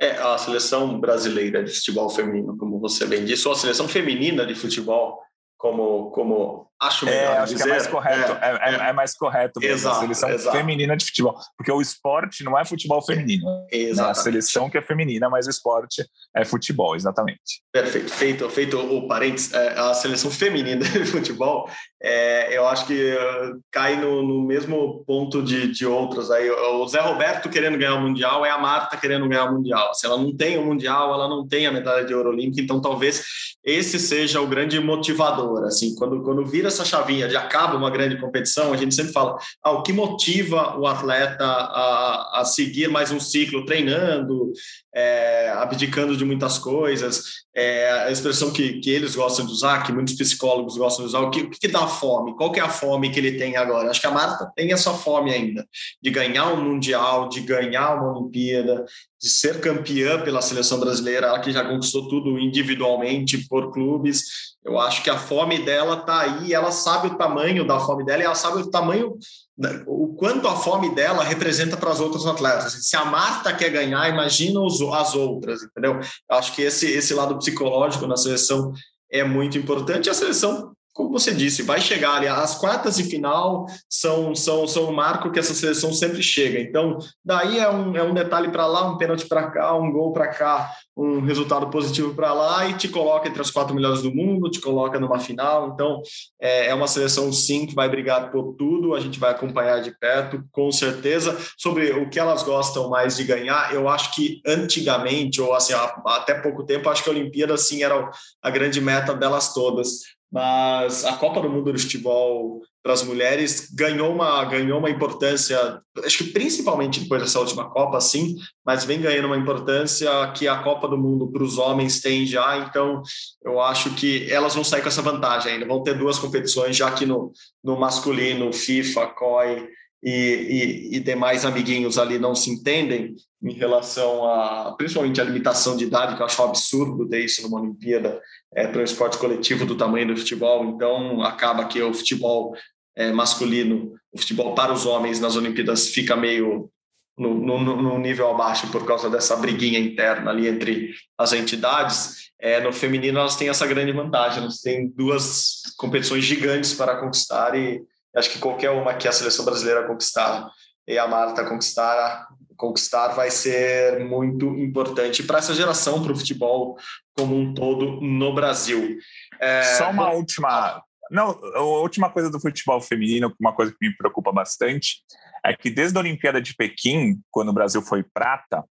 É, a seleção brasileira de futebol feminino, como você bem disse, ou a seleção feminina de futebol, como, como acho melhor é, acho dizer. que é mais correto. É, é, é, é mais correto mesmo. Exato, a seleção exato. feminina de futebol. Porque o esporte não é futebol feminino. É a seleção que é feminina, mas o esporte é futebol, exatamente. Perfeito. Feito, feito o parênteses, é, a seleção feminina de futebol, é, eu acho que uh, cai no, no, mesmo ponto de, de outras. Aí, o Zé Roberto querendo ganhar o Mundial é a Marta querendo ganhar o Mundial. Se ela não tem o Mundial, ela não tem a medalha de ouro olímpica, então talvez esse seja o grande motivador. Assim, quando, quando vira essa chavinha de acaba uma grande competição, a gente sempre fala ah, o que motiva o atleta a, a seguir mais um ciclo treinando, é, abdicando de muitas coisas, é, a expressão que, que eles gostam de usar, que muitos psicólogos gostam de usar, o que, que dá fome? Qual que é a fome que ele tem agora? Acho que a Marta tem essa fome ainda, de ganhar um Mundial, de ganhar uma Olimpíada, de ser campeã pela seleção brasileira, ela que já conquistou tudo individualmente por clubes, eu acho que a fome dela está aí, ela sabe o tamanho da fome dela e ela sabe o tamanho, né, o quanto a fome dela representa para as outras atletas. Se a Marta quer ganhar, imagina as outras, entendeu? Eu acho que esse, esse lado psicológico na seleção é muito importante. A seleção como você disse, vai chegar ali. As quartas de final são, são, são um marco que essa seleção sempre chega. Então, daí é um, é um detalhe para lá, um pênalti para cá, um gol para cá, um resultado positivo para lá e te coloca entre as quatro melhores do mundo, te coloca numa final. Então, é, é uma seleção, sim, que vai brigar por tudo. A gente vai acompanhar de perto, com certeza. Sobre o que elas gostam mais de ganhar, eu acho que antigamente, ou assim, até pouco tempo, acho que a Olimpíada, sim, era a grande meta delas todas mas a Copa do Mundo de Futebol para as mulheres ganhou uma, ganhou uma importância, acho que principalmente depois dessa última Copa, sim, mas vem ganhando uma importância que a Copa do Mundo para os homens tem já, então eu acho que elas vão sair com essa vantagem ainda, vão ter duas competições, já que no, no masculino, FIFA, COI e, e, e demais amiguinhos ali não se entendem em relação a, principalmente a limitação de idade, que eu acho um absurdo ter isso numa Olimpíada, é, para um esporte coletivo do tamanho do futebol, então acaba que o futebol é, masculino, o futebol para os homens nas Olimpíadas fica meio no, no, no, nível abaixo por causa dessa briguinha interna ali entre as entidades. É, no feminino elas têm essa grande vantagem, elas têm duas competições gigantes para conquistar e acho que qualquer uma que a seleção brasileira conquistar e a Marta conquistar, conquistar vai ser muito importante para essa geração, para o futebol como um todo no Brasil. É... Só uma última. Não, a última coisa do futebol feminino, uma coisa que me preocupa bastante, é que desde a Olimpíada de Pequim, quando o Brasil foi prata,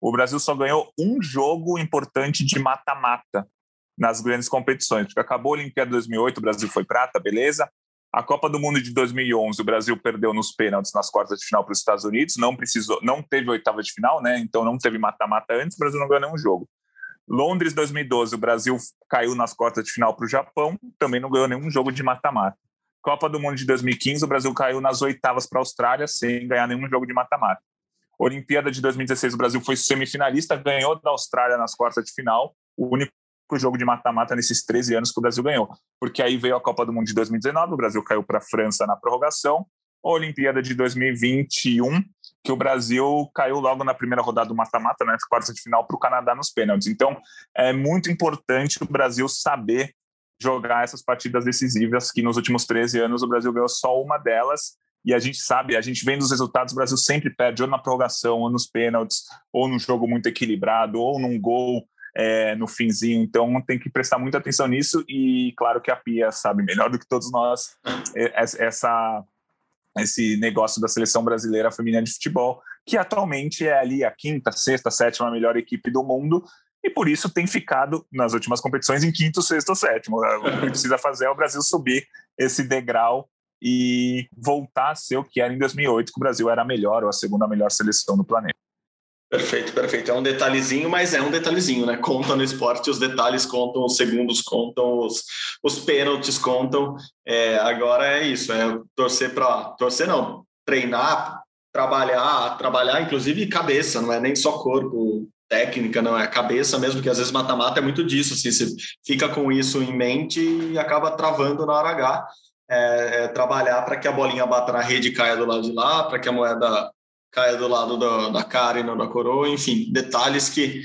o Brasil só ganhou um jogo importante de mata-mata nas grandes competições. Porque acabou a Olimpíada de 2008, o Brasil foi prata, beleza. A Copa do Mundo de 2011, o Brasil perdeu nos pênaltis nas quartas de final para os Estados Unidos, não precisou, não teve oitava de final, né? Então não teve mata-mata antes, o Brasil não ganhou nenhum jogo. Londres 2012, o Brasil caiu nas quartas de final para o Japão, também não ganhou nenhum jogo de mata-mata. Copa do Mundo de 2015, o Brasil caiu nas oitavas para a Austrália sem ganhar nenhum jogo de mata-mata. Olimpíada de 2016, o Brasil foi semifinalista, ganhou da Austrália nas quartas de final, o único jogo de mata-mata nesses 13 anos que o Brasil ganhou. Porque aí veio a Copa do Mundo de 2019, o Brasil caiu para a França na prorrogação, a Olimpíada de 2021, que o Brasil caiu logo na primeira rodada do mata-mata, né, quartas de final, para o Canadá nos pênaltis. Então, é muito importante o Brasil saber jogar essas partidas decisivas, que nos últimos 13 anos o Brasil ganhou só uma delas, e a gente sabe, a gente vendo os resultados, o Brasil sempre perde ou na prorrogação, ou nos pênaltis, ou num jogo muito equilibrado, ou num gol é, no finzinho. Então tem que prestar muita atenção nisso e claro que a Pia sabe melhor do que todos nós é, essa esse negócio da seleção brasileira feminina de futebol, que atualmente é ali a quinta, sexta, sétima melhor equipe do mundo e por isso tem ficado nas últimas competições em quinto, sexto, sétimo. O que precisa fazer é o Brasil subir esse degrau e voltar a ser o que era em 2008, que o Brasil era a melhor ou a segunda melhor seleção do planeta. Perfeito, perfeito. É um detalhezinho, mas é um detalhezinho, né? Conta no esporte, os detalhes contam, os segundos contam, os, os pênaltis contam. É, agora é isso, é torcer para. Torcer não, treinar, trabalhar, trabalhar, inclusive cabeça, não é nem só corpo, técnica, não é cabeça mesmo, que às vezes mata-mata é muito disso, assim, você fica com isso em mente e acaba travando na hora H é, é trabalhar para que a bolinha bata na rede e caia do lado de lá, para que a moeda caia do lado da, da cara e não da coroa, enfim, detalhes que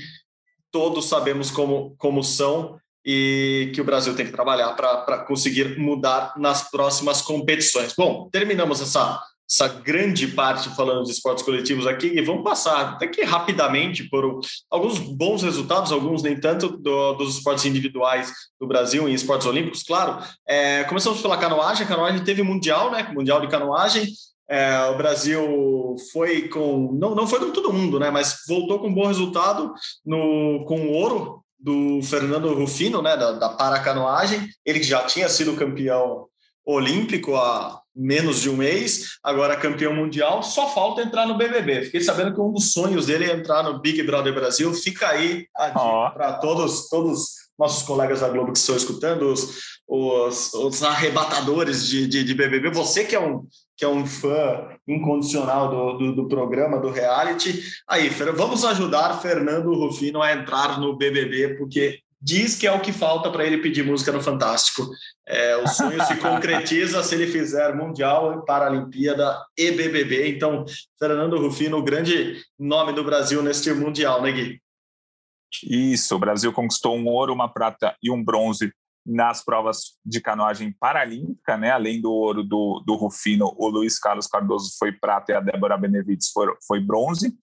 todos sabemos como, como são e que o Brasil tem que trabalhar para conseguir mudar nas próximas competições. Bom, terminamos essa essa grande parte falando de esportes coletivos aqui e vamos passar até que rapidamente por alguns bons resultados, alguns nem tanto, do, dos esportes individuais do Brasil em esportes olímpicos, claro. É, começamos pela canoagem, a canoagem teve mundial, né? Mundial de canoagem. É, o Brasil foi com não, não foi com todo mundo, né? Mas voltou com um bom resultado no com o ouro do Fernando Rufino, né? Da, da paracanoagem. Ele já tinha sido campeão olímpico há menos de um mês, agora campeão mundial, só falta entrar no BBB. Fiquei sabendo que um dos sonhos dele é entrar no Big Brother Brasil. Fica aí oh. para todos, todos nossos colegas da Globo que estão escutando, os, os, os arrebatadores de, de, de, BBB. Você que é um que é um fã incondicional do, do, do programa, do reality. Aí, vamos ajudar Fernando Rufino a entrar no BBB, porque diz que é o que falta para ele pedir música no Fantástico. É, o sonho se concretiza se ele fizer Mundial, Paralimpíada e BBB. Então, Fernando Rufino, o grande nome do Brasil neste Mundial, né, Gui? Isso, o Brasil conquistou um ouro, uma prata e um bronze nas provas de canoagem paralímpica, né? Além do ouro do, do Rufino, o Luiz Carlos Cardoso foi prata e a Débora Benevides foi, foi bronze.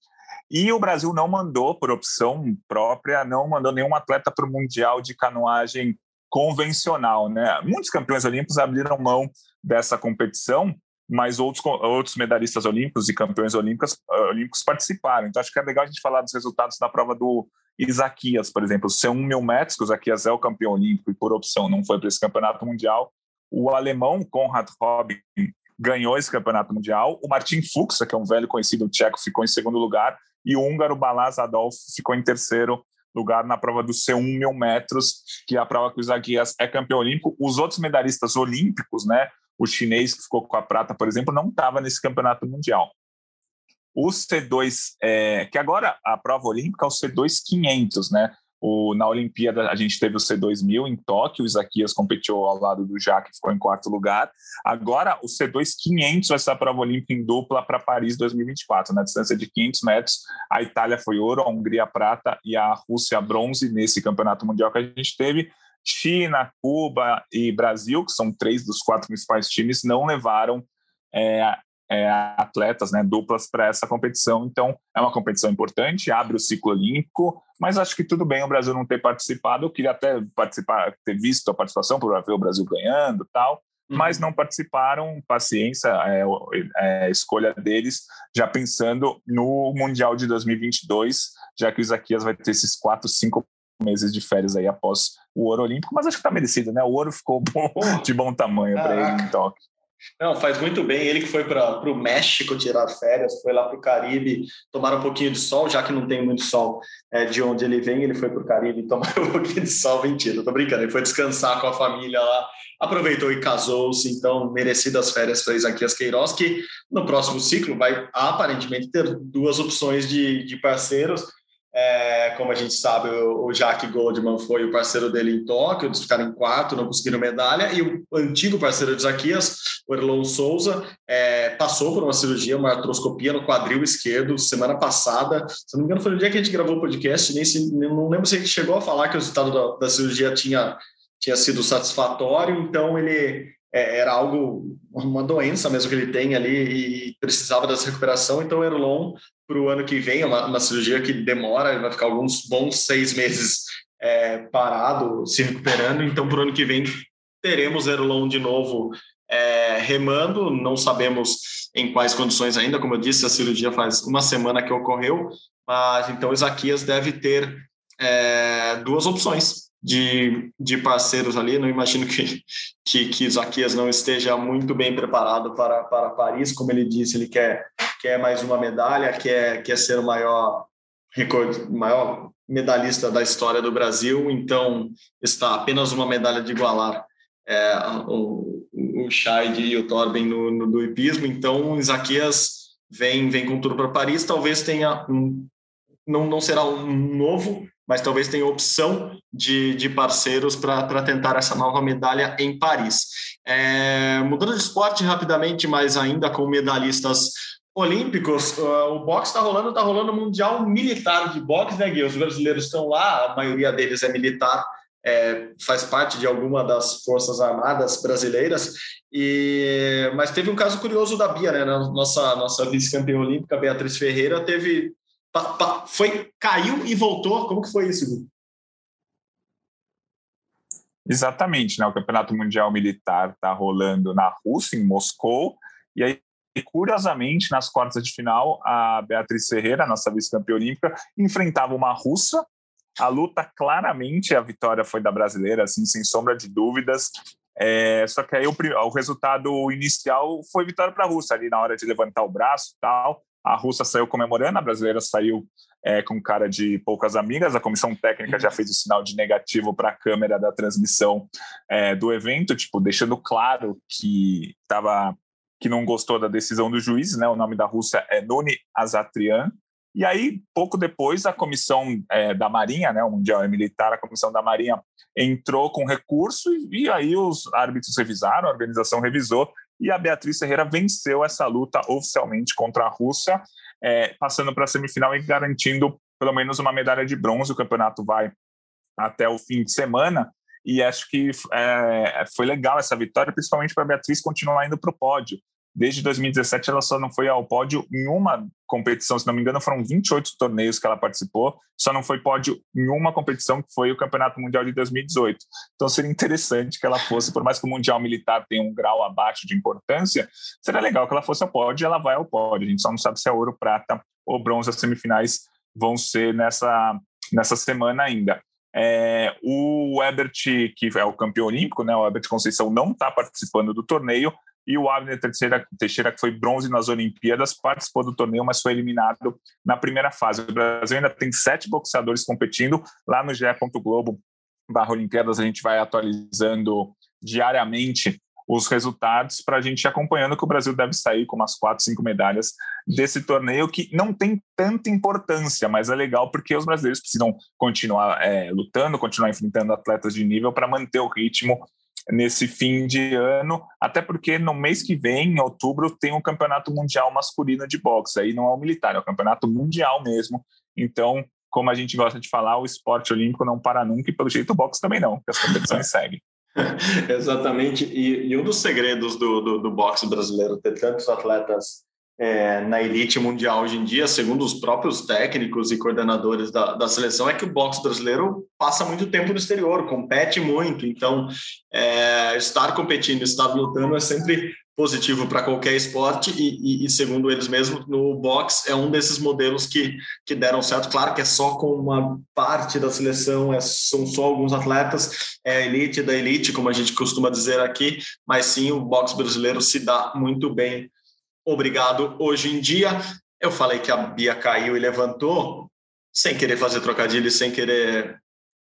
E o Brasil não mandou, por opção própria, não mandou nenhum atleta para o Mundial de Canoagem convencional. Né? Muitos campeões olímpicos abriram mão dessa competição, mas outros, outros medalhistas olímpicos e campeões olímpicos, olímpicos participaram. Então, acho que é legal a gente falar dos resultados da prova do Isaquias, por exemplo. Ser um mil metros, que o Isaquias é o campeão olímpico e, por opção, não foi para esse campeonato mundial. O alemão Konrad Robin ganhou esse campeonato mundial. O Martin Fuchs, que é um velho conhecido tcheco, ficou em segundo lugar e o húngaro Balaz Adolfo ficou em terceiro lugar na prova do C1 mil metros, que é a prova que o Isaguias é campeão olímpico. Os outros medalhistas olímpicos, né, o chinês que ficou com a prata, por exemplo, não estava nesse campeonato mundial. O C2, é, que agora a prova olímpica é o C2 500, né? O, na Olimpíada, a gente teve o C2000 em Tóquio, o Isaquias competiu ao lado do Jaque, ficou em quarto lugar. Agora, o C2 500 vai ser a prova olímpica em dupla para Paris 2024, na distância de 500 metros. A Itália foi ouro, a Hungria prata e a Rússia bronze nesse campeonato mundial que a gente teve. China, Cuba e Brasil, que são três dos quatro principais times, não levaram é, é, atletas, né, duplas para essa competição. Então, é uma competição importante, abre o ciclo olímpico, mas acho que tudo bem o Brasil não ter participado. Eu queria até participar, ter visto a participação para ver o Brasil ganhando tal, uhum. mas não participaram. Paciência, é, é, é escolha deles, já pensando no Mundial de 2022, já que o Isaquias vai ter esses quatro, cinco meses de férias aí após o ouro olímpico, mas acho que está merecido, né? O ouro ficou bom, de bom tamanho para ele em Tóquio. Não, faz muito bem. Ele que foi para o México tirar férias, foi lá para o Caribe tomar um pouquinho de sol, já que não tem muito sol é, de onde ele vem, ele foi para o Caribe tomar um pouquinho de sol. Mentira, tô brincando. Ele foi descansar com a família lá, aproveitou e casou-se. Então, merecidas férias para Isaquias Queiroz, que no próximo ciclo vai aparentemente ter duas opções de, de parceiros é, como a gente sabe, o, Jack Goldman foi o parceiro dele em Tóquio, eles ficaram em quarto, não conseguiram medalha, e o antigo parceiro de Zaquias, o Erlon Souza, é, passou por uma cirurgia, uma artroscopia no quadril esquerdo semana passada. Se não me engano, foi no dia que a gente gravou o podcast, nem se, não lembro se gente chegou a falar que o resultado da, da cirurgia tinha, tinha sido satisfatório, então ele é, era algo, uma doença mesmo que ele tem ali e precisava dessa recuperação. Então, o Erlon para o ano que vem, é uma, uma, cirurgia que demora, ele vai ficar alguns bons seis meses é, parado, se recuperando. Então, para o ano que vem, teremos Erlon de novo é, remando. Não sabemos em quais condições ainda, como eu disse, a cirurgia faz uma semana que ocorreu, mas então Isaquias deve ter é, duas opções de, de parceiros ali. Não imagino que, que, que Isaquias não esteja muito bem preparado para, para Paris. Como ele disse, ele quer, quer mais uma medalha, quer, quer ser o maior recorde, maior medalhista da história do Brasil. Então, está apenas uma medalha de igualar é, o, o Scheid e o Torben no, no, do hipismo. Então, Isaquias vem, vem com tudo para Paris. Talvez tenha um, não, não será um novo mas talvez tenha opção de, de parceiros para tentar essa nova medalha em Paris. É, mudando de esporte rapidamente, mas ainda com medalhistas olímpicos, o boxe está rolando, está rolando mundial militar de boxe, né, Gui? Os brasileiros estão lá, a maioria deles é militar, é, faz parte de alguma das forças armadas brasileiras. E mas teve um caso curioso da Bia, né? Nossa nossa vice-campeã olímpica Beatriz Ferreira teve foi caiu e voltou. Como que foi isso? Exatamente, né? O Campeonato Mundial Militar está rolando na Rússia, em Moscou, e aí curiosamente, nas quartas de final, a Beatriz Ferreira, nossa vice-campeã olímpica, enfrentava uma russa. A luta, claramente, a vitória foi da brasileira, assim, sem sombra de dúvidas. É, só que aí o, o resultado inicial foi vitória para a Rússia, ali na hora de levantar o braço tal. A russa saiu comemorando, a brasileira saiu é, com cara de poucas amigas. A comissão técnica já fez o sinal de negativo para a câmera da transmissão é, do evento, tipo deixando claro que estava que não gostou da decisão do juiz. Né? O nome da Rússia é Nuni Azatrian. E aí, pouco depois, a comissão é, da Marinha, né, o Mundial é Militar, a comissão da Marinha entrou com recurso e, e aí os árbitros revisaram, a organização revisou e a Beatriz Ferreira venceu essa luta oficialmente contra a Rússia, é, passando para a semifinal e garantindo pelo menos uma medalha de bronze. O campeonato vai até o fim de semana e acho que é, foi legal essa vitória, principalmente para a Beatriz continuar indo para o pódio. Desde 2017, ela só não foi ao pódio em uma competição, se não me engano, foram 28 torneios que ela participou, só não foi pódio em uma competição, que foi o Campeonato Mundial de 2018. Então seria interessante que ela fosse, por mais que o Mundial Militar tenha um grau abaixo de importância, seria legal que ela fosse ao pódio e ela vai ao pódio. A gente só não sabe se é ouro, prata ou bronze as semifinais vão ser nessa, nessa semana ainda. É, o Ebert, que é o campeão olímpico, né, o Ebert Conceição não está participando do torneio, e o Abner Teixeira, Teixeira, que foi bronze nas Olimpíadas, participou do torneio, mas foi eliminado na primeira fase. O Brasil ainda tem sete boxeadores competindo. Lá no GE. Globo barra Olimpíadas, a gente vai atualizando diariamente os resultados para a gente ir acompanhando que o Brasil deve sair com umas quatro, cinco medalhas desse torneio que não tem tanta importância, mas é legal porque os brasileiros precisam continuar é, lutando, continuar enfrentando atletas de nível para manter o ritmo nesse fim de ano, até porque no mês que vem, em outubro, tem o um campeonato mundial masculino de boxe. Aí não é o militar, é o campeonato mundial mesmo. Então, como a gente gosta de falar, o esporte olímpico não para nunca e pelo jeito o boxe também não, porque as competições seguem. Exatamente, e, e, um dos segredos do, do, do boxe brasileiro ter tantos atletas é, na elite mundial hoje em dia, segundo os próprios técnicos e coordenadores da, da seleção, é que o boxe brasileiro passa muito tempo no exterior, compete muito. Então, é, estar competindo, estar lutando é sempre positivo para qualquer esporte e, e, e, segundo eles mesmos, no boxe é um desses modelos que, que deram certo. Claro que é só com uma parte da seleção, é, são só alguns atletas, é a elite da elite, como a gente costuma dizer aqui, mas sim o boxe brasileiro se dá muito bem. Obrigado. Hoje em dia, eu falei que a Bia caiu e levantou, sem querer fazer trocadilho, sem querer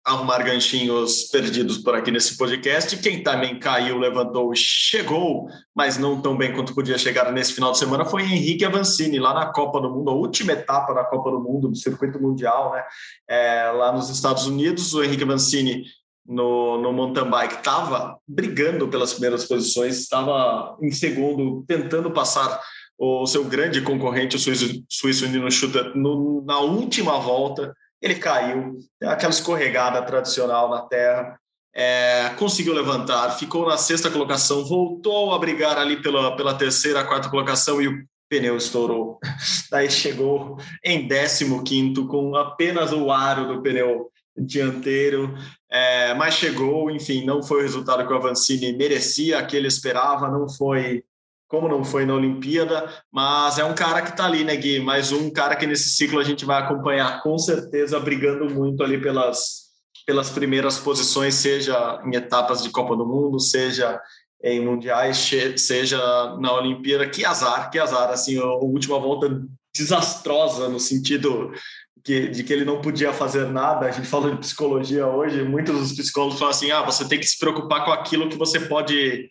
arrumar ganchinhos perdidos por aqui nesse podcast. Quem também caiu, levantou, chegou, mas não tão bem quanto podia chegar nesse final de semana, foi Henrique Avancini, lá na Copa do Mundo, a última etapa da Copa do Mundo, do circuito mundial, né? É, lá nos Estados Unidos. O Henrique Avancini, no, no mountain bike, estava brigando pelas primeiras posições, estava em segundo, tentando passar o seu grande concorrente, o suíço, suíço Nino Schutter, no, na última volta ele caiu, aquela escorregada tradicional na terra, é, conseguiu levantar, ficou na sexta colocação, voltou a brigar ali pela, pela terceira, quarta colocação e o pneu estourou. Daí chegou em 15 com apenas o aro do pneu dianteiro, é, mas chegou, enfim, não foi o resultado que o Avancini merecia, que ele esperava, não foi como não foi na Olimpíada, mas é um cara que está ali, né, Gui? Mais um cara que nesse ciclo a gente vai acompanhar com certeza, brigando muito ali pelas, pelas primeiras posições, seja em etapas de Copa do Mundo, seja em mundiais, seja na Olimpíada. Que azar, que azar, assim, a última volta desastrosa no sentido que, de que ele não podia fazer nada. A gente falou de psicologia hoje, muitos dos psicólogos falam assim: ah, você tem que se preocupar com aquilo que você pode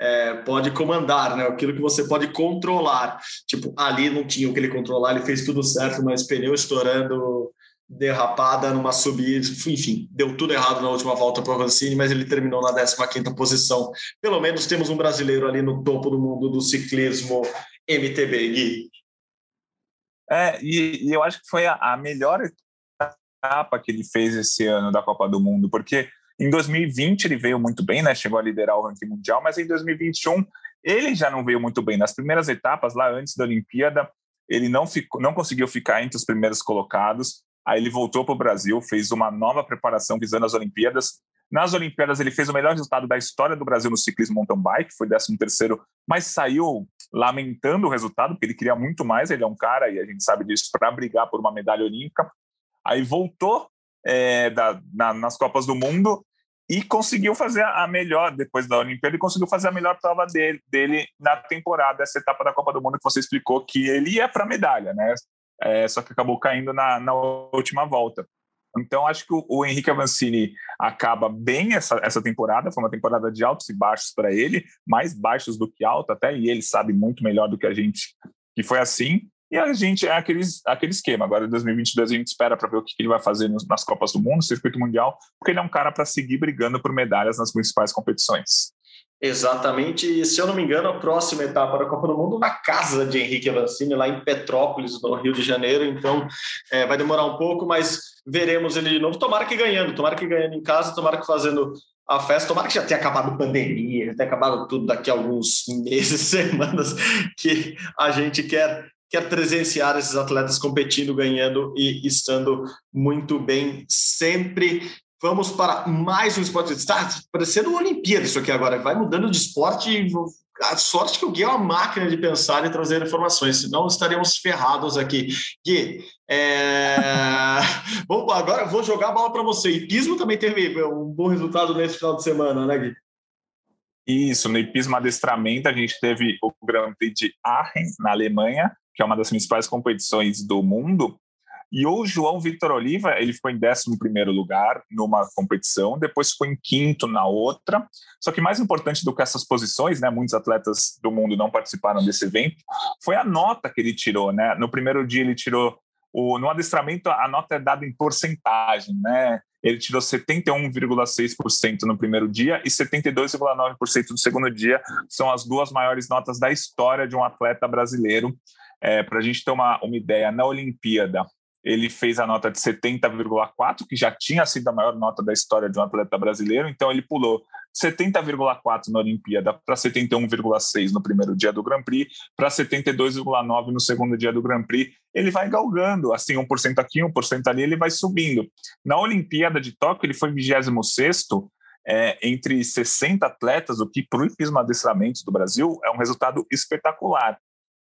é, pode comandar, né? Aquilo que você pode controlar. Tipo, ali não tinha o que ele controlar, ele fez tudo certo, mas pneu estourando, derrapada numa subida, enfim, deu tudo errado na última volta para o Vancini, mas ele terminou na 15ª posição. Pelo menos temos um brasileiro ali no topo do mundo do ciclismo MTB, Gui. É, e, e eu acho que foi a, a melhor etapa que ele fez esse ano da Copa do Mundo, porque em 2020 ele veio muito bem, né? Chegou a liderar o ranking mundial, mas em 2021 ele já não veio muito bem. Nas primeiras etapas, lá antes da Olimpíada, ele não, ficou, não conseguiu ficar entre os primeiros colocados. Aí ele voltou para o Brasil, fez uma nova preparação visando as Olimpíadas. Nas Olimpíadas, ele fez o melhor resultado da história do Brasil no ciclismo mountain bike, foi 13 terceiro, mas saiu lamentando o resultado, porque ele queria muito mais. Ele é um cara, e a gente sabe disso, para brigar por uma medalha olímpica. Aí voltou é, da, na, nas Copas do Mundo e conseguiu fazer a melhor, depois da Olimpíada, ele conseguiu fazer a melhor prova dele, dele na temporada, essa etapa da Copa do Mundo que você explicou que ele ia para medalha, né? É, só que acabou caindo na, na última volta. Então, acho que o, o Henrique Avancini acaba bem essa, essa temporada. Foi uma temporada de altos e baixos para ele, mais baixos do que altos até, e ele sabe muito melhor do que a gente que foi assim. E a gente é aquele, aquele esquema. Agora, em 2022, a gente espera para ver o que ele vai fazer nas Copas do Mundo, no circuito mundial, porque ele é um cara para seguir brigando por medalhas nas principais competições. Exatamente, e se eu não me engano, a próxima etapa da Copa do Mundo na casa de Henrique Avancini, lá em Petrópolis, no Rio de Janeiro. Então, é, vai demorar um pouco, mas veremos ele de novo. Tomara que ganhando, tomara que ganhando em casa, tomara que fazendo a festa, tomara que já tenha acabado a pandemia, já tenha acabado tudo daqui a alguns meses, semanas, que a gente quer quer presenciar esses atletas competindo, ganhando e estando muito bem sempre. Vamos para mais um esporte. Está parecendo uma Olimpíada isso aqui agora. Vai mudando de esporte. A sorte que o Gui é uma máquina de pensar e trazer informações, senão estaremos ferrados aqui. Gui, é... Bom, agora vou jogar a bola para você. Hipismo também teve um bom resultado nesse final de semana, né, Gui? Isso, no hipismo adestramento a gente teve o Grand Prix de Aachen, na Alemanha, que é uma das principais competições do mundo. E o João Victor Oliva, ele ficou em 11 lugar numa competição, depois ficou em quinto na outra. Só que mais importante do que essas posições, né, muitos atletas do mundo não participaram desse evento, foi a nota que ele tirou, né? No primeiro dia ele tirou o, no adestramento a nota é dada em porcentagem, né? Ele tirou 71,6% no primeiro dia e 72,9% no segundo dia. São as duas maiores notas da história de um atleta brasileiro. É, Para a gente ter uma, uma ideia, na Olimpíada, ele fez a nota de 70,4, que já tinha sido a maior nota da história de um atleta brasileiro, então ele pulou 70,4 na Olimpíada para 71,6 no primeiro dia do Grand Prix, para 72,9 no segundo dia do Grand Prix. Ele vai galgando, assim, 1% aqui, 1% ali, ele vai subindo. Na Olimpíada de Tóquio, ele foi 26 é, entre 60 atletas, o que para o hipismo do Brasil é um resultado espetacular.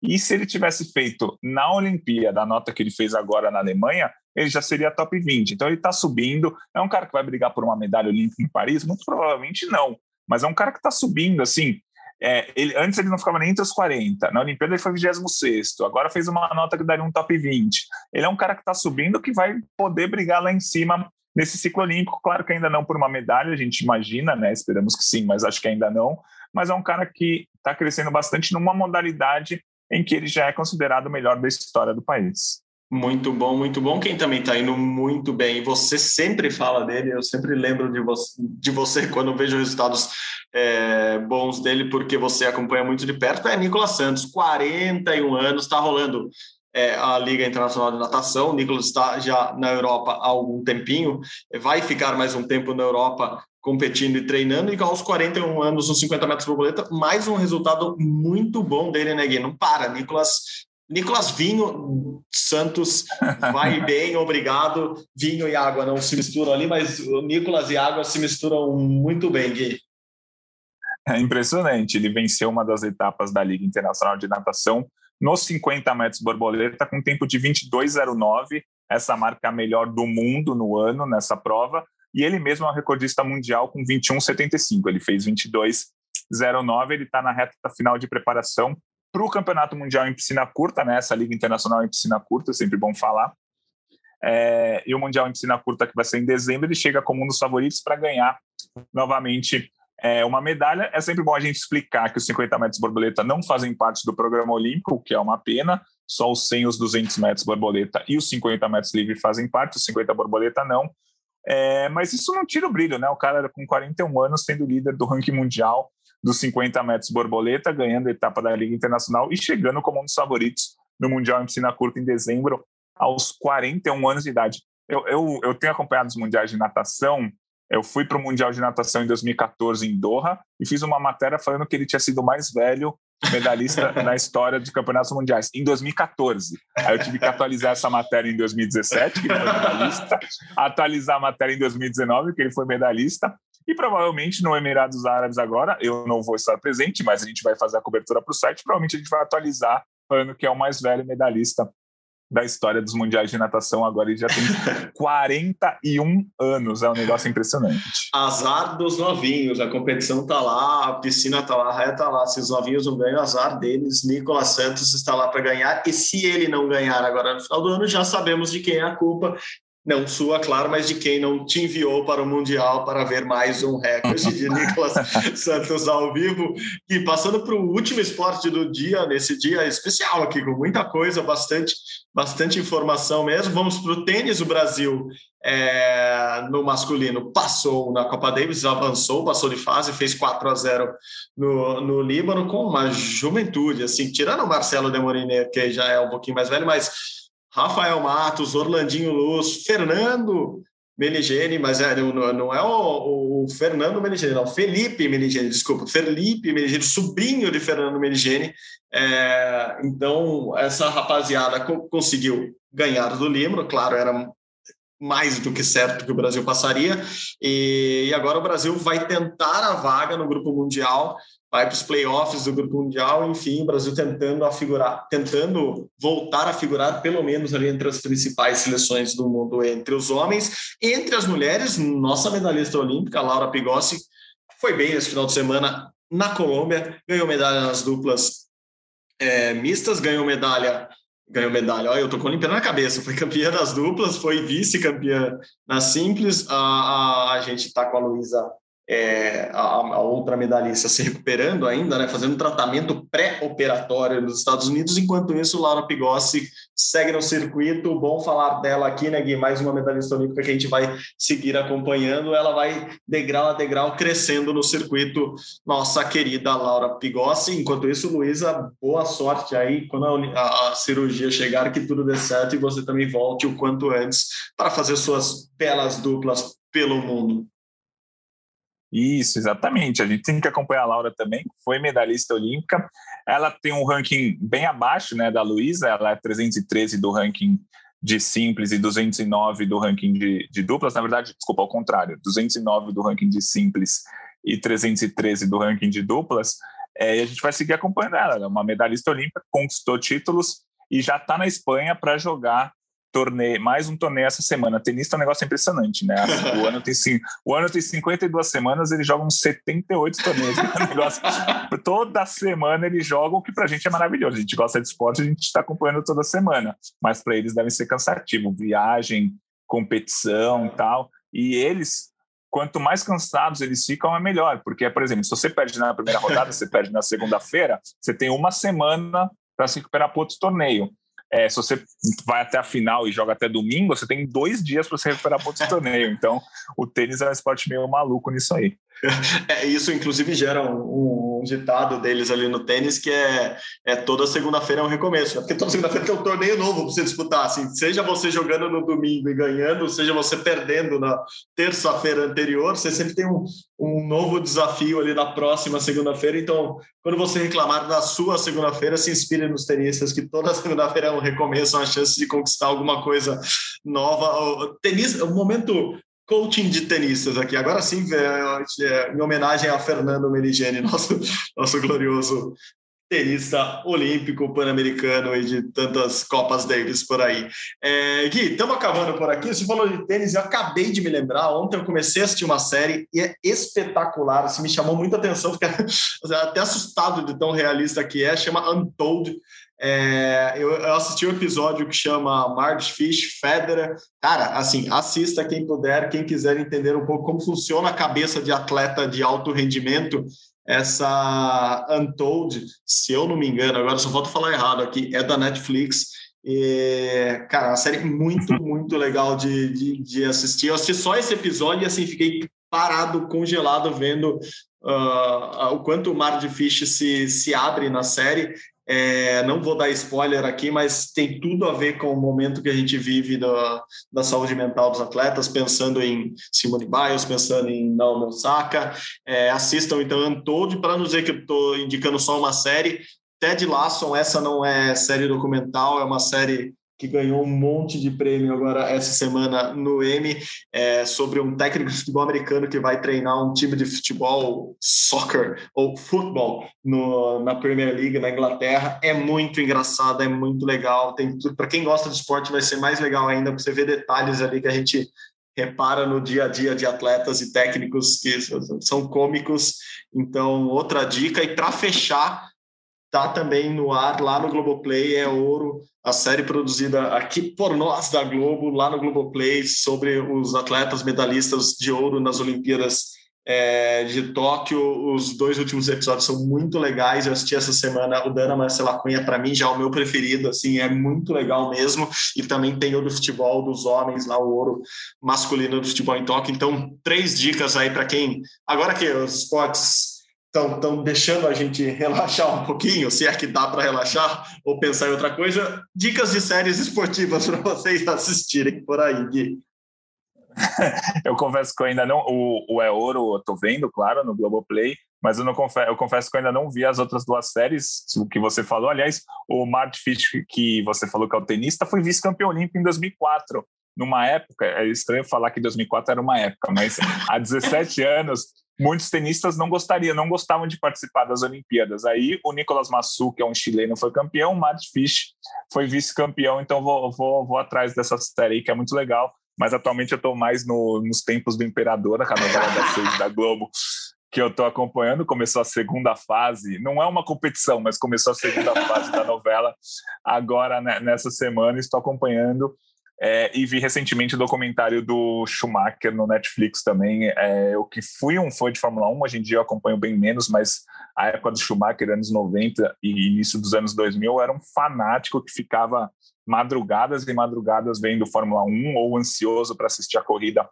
E se ele tivesse feito na Olimpíada a nota que ele fez agora na Alemanha, ele já seria top 20. Então ele está subindo. É um cara que vai brigar por uma medalha olímpica em Paris? Muito provavelmente não. Mas é um cara que está subindo, assim. É, ele, antes ele não ficava nem entre os 40. Na Olimpíada ele foi 26. Agora fez uma nota que daria um top 20. Ele é um cara que está subindo que vai poder brigar lá em cima nesse ciclo olímpico. Claro que ainda não por uma medalha, a gente imagina, né? Esperamos que sim, mas acho que ainda não. Mas é um cara que está crescendo bastante numa modalidade em que ele já é considerado o melhor da história do país. Muito bom, muito bom. Quem também está indo muito bem, você sempre fala dele, eu sempre lembro de você, de você quando vejo resultados é, bons dele, porque você acompanha muito de perto, é Nicolas Santos, 41 anos, está rolando é, a Liga Internacional de Natação. O Nicolas está já na Europa há algum tempinho, vai ficar mais um tempo na Europa competindo e treinando, e aos 41 anos, nos 50 metros borboleta, mais um resultado muito bom dele, né, Gui? Não para, Nicolas. Nicolas Vinho Santos vai bem, obrigado. Vinho e água não se misturam ali, mas o Nicolas e água se misturam muito bem, Gui. É impressionante. Ele venceu uma das etapas da Liga Internacional de Natação nos 50 metros borboleta com tempo de 22,09. Essa marca é a melhor do mundo no ano nessa prova e ele mesmo é um recordista mundial com 21,75. Ele fez 22,09. Ele está na reta final de preparação para o Campeonato Mundial em piscina curta, né? Essa Liga Internacional em piscina curta, é sempre bom falar. É, e o Mundial em piscina curta, que vai ser em dezembro, ele chega como um dos favoritos para ganhar novamente é, uma medalha. É sempre bom a gente explicar que os 50 metros borboleta não fazem parte do programa olímpico, o que é uma pena. Só os 100 os 200 metros borboleta e os 50 metros livre fazem parte, os 50 borboleta não. É, mas isso não tira o brilho, né? O cara com 41 anos sendo líder do ranking mundial dos 50 metros borboleta, ganhando a etapa da Liga Internacional e chegando como um dos favoritos no Mundial em piscina curta em dezembro, aos 41 anos de idade. Eu, eu, eu tenho acompanhado os mundiais de natação. Eu fui para o Mundial de Natação em 2014 em Doha e fiz uma matéria falando que ele tinha sido mais velho medalhista na história de campeonatos mundiais, em 2014. Aí eu tive que atualizar essa matéria em 2017, que ele foi medalhista, atualizar a matéria em 2019, que ele foi medalhista, e provavelmente no Emirados Árabes agora, eu não vou estar presente, mas a gente vai fazer a cobertura para o site, provavelmente a gente vai atualizar falando que é o mais velho medalhista da história dos mundiais de natação. Agora ele já tem 41 anos, é um negócio impressionante. Azar dos novinhos, a competição tá lá, a piscina tá lá, a raia tá lá. Se os novinhos não ganham, azar deles. Nicolas Santos está lá para ganhar, e se ele não ganhar agora no final do ano, já sabemos de quem é a culpa não sua, claro, mas de quem não te enviou para o Mundial para ver mais um recorde de Nicolas Santos ao vivo. E passando para o último esporte do dia, nesse dia especial aqui, com muita coisa, bastante, bastante informação mesmo. Vamos para o tênis. O Brasil é, no masculino passou na Copa Davis, avançou, passou de fase, fez 4 a 0 no, no Líbano com uma juventude, assim, tirando o Marcelo Demorine, que já é um pouquinho mais velho, mas Rafael Matos, Orlandinho Luz, Fernando Meligeni, mas é, não, não é o, o, Fernando Meligeni, não, Felipe Meligeni, desculpa, Felipe Meligeni, sobrinho de Fernando Meligeni. É, então, essa rapaziada co conseguiu ganhar do Lima, claro, era mais do que certo que o Brasil passaria, e, e agora o Brasil vai tentar a vaga no Grupo Mundial vai para os playoffs do Grupo Mundial, enfim, o Brasil tentando tentando voltar a figurar pelo menos ali entre as principais seleções do mundo entre os homens, entre as mulheres, nossa medalhista olímpica Laura Pigossi foi bem nesse final de semana na Colômbia, ganhou medalha nas duplas é, mistas, ganhou medalha ganhou medalha. Olha, eu tô com a Olimpíada na cabeça. Foi campeã das duplas, foi vice-campeã nas simples. A, a, a gente tá com a Luísa é, a, a, outra medalhista se recuperando ainda, né, fazendo um tratamento pré-operatório nos Estados Unidos. Enquanto isso, Laura Pigossi segue no circuito. Bom falar dela aqui, né, Gui? Mais uma medalhista olímpica que a gente vai seguir acompanhando. Ela vai degrau a degrau crescendo no circuito. Nossa querida Laura Pigossi. Enquanto isso, Luísa, boa sorte aí quando a, a, a cirurgia chegar, que tudo dê certo e você também volte o quanto antes para fazer suas belas duplas pelo mundo. Isso, exatamente. A gente tem que acompanhar a Laura também, foi medalhista olímpica. Ela tem um ranking bem abaixo né, da Luísa, ela é 313 do ranking de simples e 209 do ranking de, de duplas. Na verdade, desculpa, ao contrário, 209 do ranking de simples e 313 do ranking de duplas. É, e a gente vai seguir acompanhando ela. Ela é uma medalhista olímpica, conquistou títulos e já está na Espanha para jogar torneio, mais um torneio essa semana. Tenista é um negócio impressionante, né? O ano tem, o ano tem 52 semanas, eles jogam 78 torneios. É um negócio, toda semana eles jogam, o que pra gente é maravilhoso. A gente gosta de esporte, a gente está acompanhando toda semana. Mas para eles deve ser cansativo. Viagem, competição tal. E eles, quanto mais cansados eles ficam, é melhor. Porque, por exemplo, se você perde na primeira rodada, você perde na segunda-feira, você tem uma semana para se recuperar para outro torneio. É, se você vai até a final e joga até domingo, você tem dois dias para se recuperar para outro torneio. Então, o tênis é um esporte meio maluco nisso aí. É, isso, inclusive, gera um, um, ditado deles ali no tênis que é, é toda segunda-feira é um recomeço. Né? Porque toda segunda-feira tem um torneio novo para você disputar. Assim, seja você jogando no domingo e ganhando, seja você perdendo na terça-feira anterior, você sempre tem um, um novo desafio ali na próxima segunda-feira. Então, quando você reclamar da sua segunda-feira, se inspire nos tenistas, que toda segunda-feira é um recomeço, uma chance de conquistar alguma coisa nova. O tenis, o momento coaching de tenistas aqui. Agora sim, é, em homenagem a Fernando Meligeni, nosso, nosso glorioso tenista olímpico, pan-americano e de tantas Copas Davis por aí. É, Gui, estamos acabando por aqui. Você falou de tênis, eu acabei de me lembrar. Ontem eu comecei a assistir uma série e é espetacular. Assim, me chamou muita atenção, fiquei até assustado de tão realista que é. Chama Untold. É, eu, eu, assisti um episódio que chama Marge Fish Federer. Cara, assim, assista quem puder, quem quiser entender um pouco como funciona a cabeça de atleta de alto rendimento. Essa Untold, se eu não me engano, agora só falta falar errado aqui, é da Netflix. E, cara, uma série muito, muito legal de, de, de, assistir. Eu assisti só esse episódio e assim, fiquei parado, congelado, vendo uh, o quanto o Mar de Fish se, se abre na série. É, não vou dar spoiler aqui, mas tem tudo a ver com o momento que a gente vive da, da saúde mental dos atletas, pensando em Simone Biles, pensando em Naomi Osaka. É, assistam então Untold, para não dizer que eu estou indicando só uma série. Ted Lasso, essa não é série documental, é uma série que ganhou um monte de prêmio agora essa semana no Emmy, é, sobre um técnico de futebol americano que vai treinar um time de futebol, soccer ou futebol no, na Premier League na Inglaterra. É muito engraçado, é muito legal. Tem para quem gosta de esporte vai ser mais legal ainda, porque você vê detalhes ali que a gente repara no dia a dia de atletas e técnicos que são cômicos. Então, outra dica e para fechar, tá também no ar lá no Globoplay, é Ouro, a série produzida aqui por nós da Globo, lá no Globoplay, sobre os atletas medalhistas de ouro nas Olimpíadas é, de Tóquio. Os dois últimos episódios são muito legais. Eu assisti essa semana o Dana Marcela Cunha, para mim, já é o meu preferido, assim, é muito legal mesmo. E também tem o do futebol dos homens, lá o ouro masculino do futebol em Tóquio. Então, três dicas aí para quem. Agora que os esportes estão deixando a gente relaxar um pouquinho, se é que dá para relaxar ou pensar em outra coisa, dicas de séries esportivas para vocês assistirem por aí, Gui. eu confesso que eu ainda não. O, o É Ouro eu tô vendo, claro, no Globoplay, mas eu, não confesso, eu confesso que eu ainda não vi as outras duas séries que você falou. Aliás, o Mart Fish, que você falou que é o tenista, foi vice-campeão olímpico em 2004. Numa época, é estranho falar que 2004 era uma época, mas há 17 anos muitos tenistas não gostariam, não gostavam de participar das Olimpíadas. Aí o Nicolas Massu, que é um chileno, foi campeão, o Matt Fish foi vice-campeão, então vou, vou, vou atrás dessa série aí, que é muito legal. Mas atualmente eu estou mais no, nos tempos do Imperador, a novela da da Globo, que eu estou acompanhando. Começou a segunda fase, não é uma competição, mas começou a segunda fase da novela agora né, nessa semana. Estou acompanhando é, e vi recentemente o documentário do Schumacher no Netflix também. É, eu que fui um fã de Fórmula 1, hoje em dia eu acompanho bem menos, mas a época do Schumacher, anos 90 e início dos anos 2000, eu era um fanático que ficava madrugadas e madrugadas vendo Fórmula 1 ou ansioso para assistir a corrida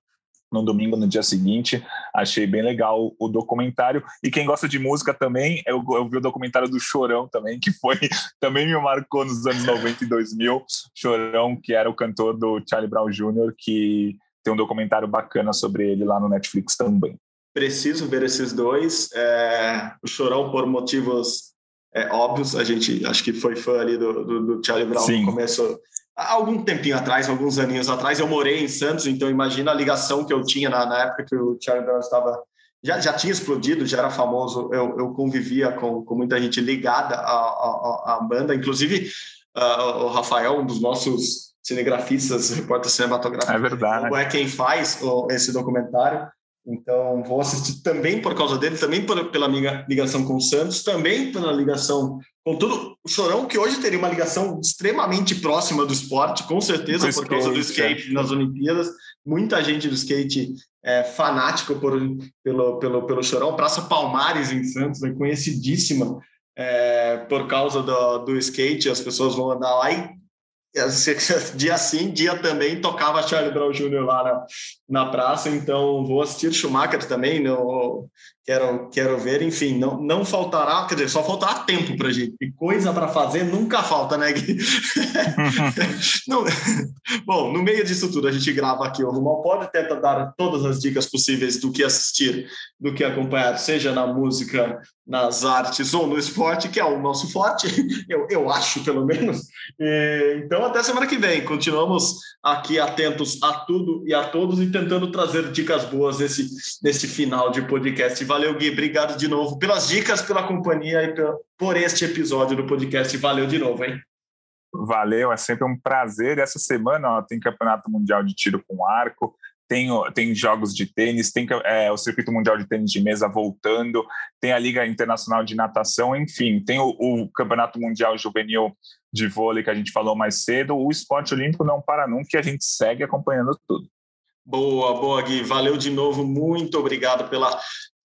no domingo, no dia seguinte. Achei bem legal o documentário. E quem gosta de música também, eu, eu vi o documentário do Chorão também, que foi também me marcou nos anos 90 e 2000. Chorão, que era o cantor do Charlie Brown Jr., que tem um documentário bacana sobre ele lá no Netflix também. Preciso ver esses dois. É, o Chorão, por motivos é, óbvios, a gente acho que foi fã ali do, do, do Charlie Brown Sim. no começo algum tempinho atrás, alguns aninhos atrás, eu morei em Santos, então imagina a ligação que eu tinha na, na época que o Charlie Brown estava já, já tinha explodido, já era famoso, eu, eu convivia com, com muita gente ligada à, à, à banda, inclusive uh, o Rafael, um dos nossos cinegrafistas, repórter cinematográfico, é verdade. é quem faz esse documentário. Então, vou assistir também por causa dele, também por, pela minha ligação com o Santos, também pela ligação com tudo. O Chorão, que hoje teria uma ligação extremamente próxima do esporte, com certeza, por causa do skate é. nas Olimpíadas. Muita gente do skate é fanático por, pelo, pelo, pelo Chorão. Praça Palmares, em Santos, é conhecidíssima é, por causa do, do skate. As pessoas vão andar lá e dia sim, dia também tocava Charlie Brown Jr. lá na, na praça, então vou assistir Schumacher também, no, quero, quero ver, enfim, não, não faltará, quer dizer, só faltará tempo para gente, e coisa para fazer nunca falta, né, Gui? não, bom, no meio disso tudo, a gente grava aqui o Rumal Pode, tenta dar todas as dicas possíveis do que assistir, do que acompanhar, seja na música, nas artes ou no esporte, que é o nosso forte, eu, eu acho, pelo menos. E, então, até semana que vem, continuamos aqui atentos a tudo e a todos e tentando trazer dicas boas nesse, nesse final de podcast. Valeu, Gui. Obrigado de novo pelas dicas, pela companhia e por este episódio do podcast. Valeu de novo, hein? Valeu, é sempre um prazer. Essa semana ó, tem Campeonato Mundial de Tiro com Arco, tem, tem jogos de tênis, tem é, o Circuito Mundial de Tênis de Mesa voltando, tem a Liga Internacional de Natação, enfim, tem o, o Campeonato Mundial Juvenil de Vôlei que a gente falou mais cedo. O esporte olímpico não para nunca e a gente segue acompanhando tudo. Boa, boa, Gui. Valeu de novo. Muito obrigado pela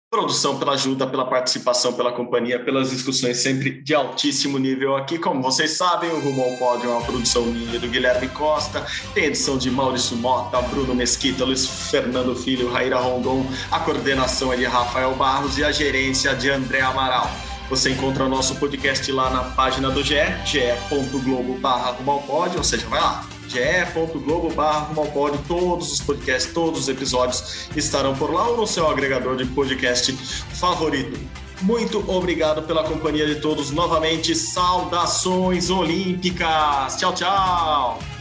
produção, pela ajuda, pela participação, pela companhia, pelas discussões sempre de altíssimo nível aqui. Como vocês sabem, o Rumo ao Pódio é uma produção minha do Guilherme Costa, tem edição de Maurício Mota, Bruno Mesquita, Luiz Fernando Filho, Raíra Rondon, a coordenação é de Rafael Barros e a gerência de André Amaral. Você encontra nosso podcast lá na página do GE, ge.globo barra ou seja, vai lá, ge.globo barra todos os podcasts, todos os episódios estarão por lá ou no seu agregador de podcast favorito. Muito obrigado pela companhia de todos novamente. Saudações olímpicas. Tchau, tchau.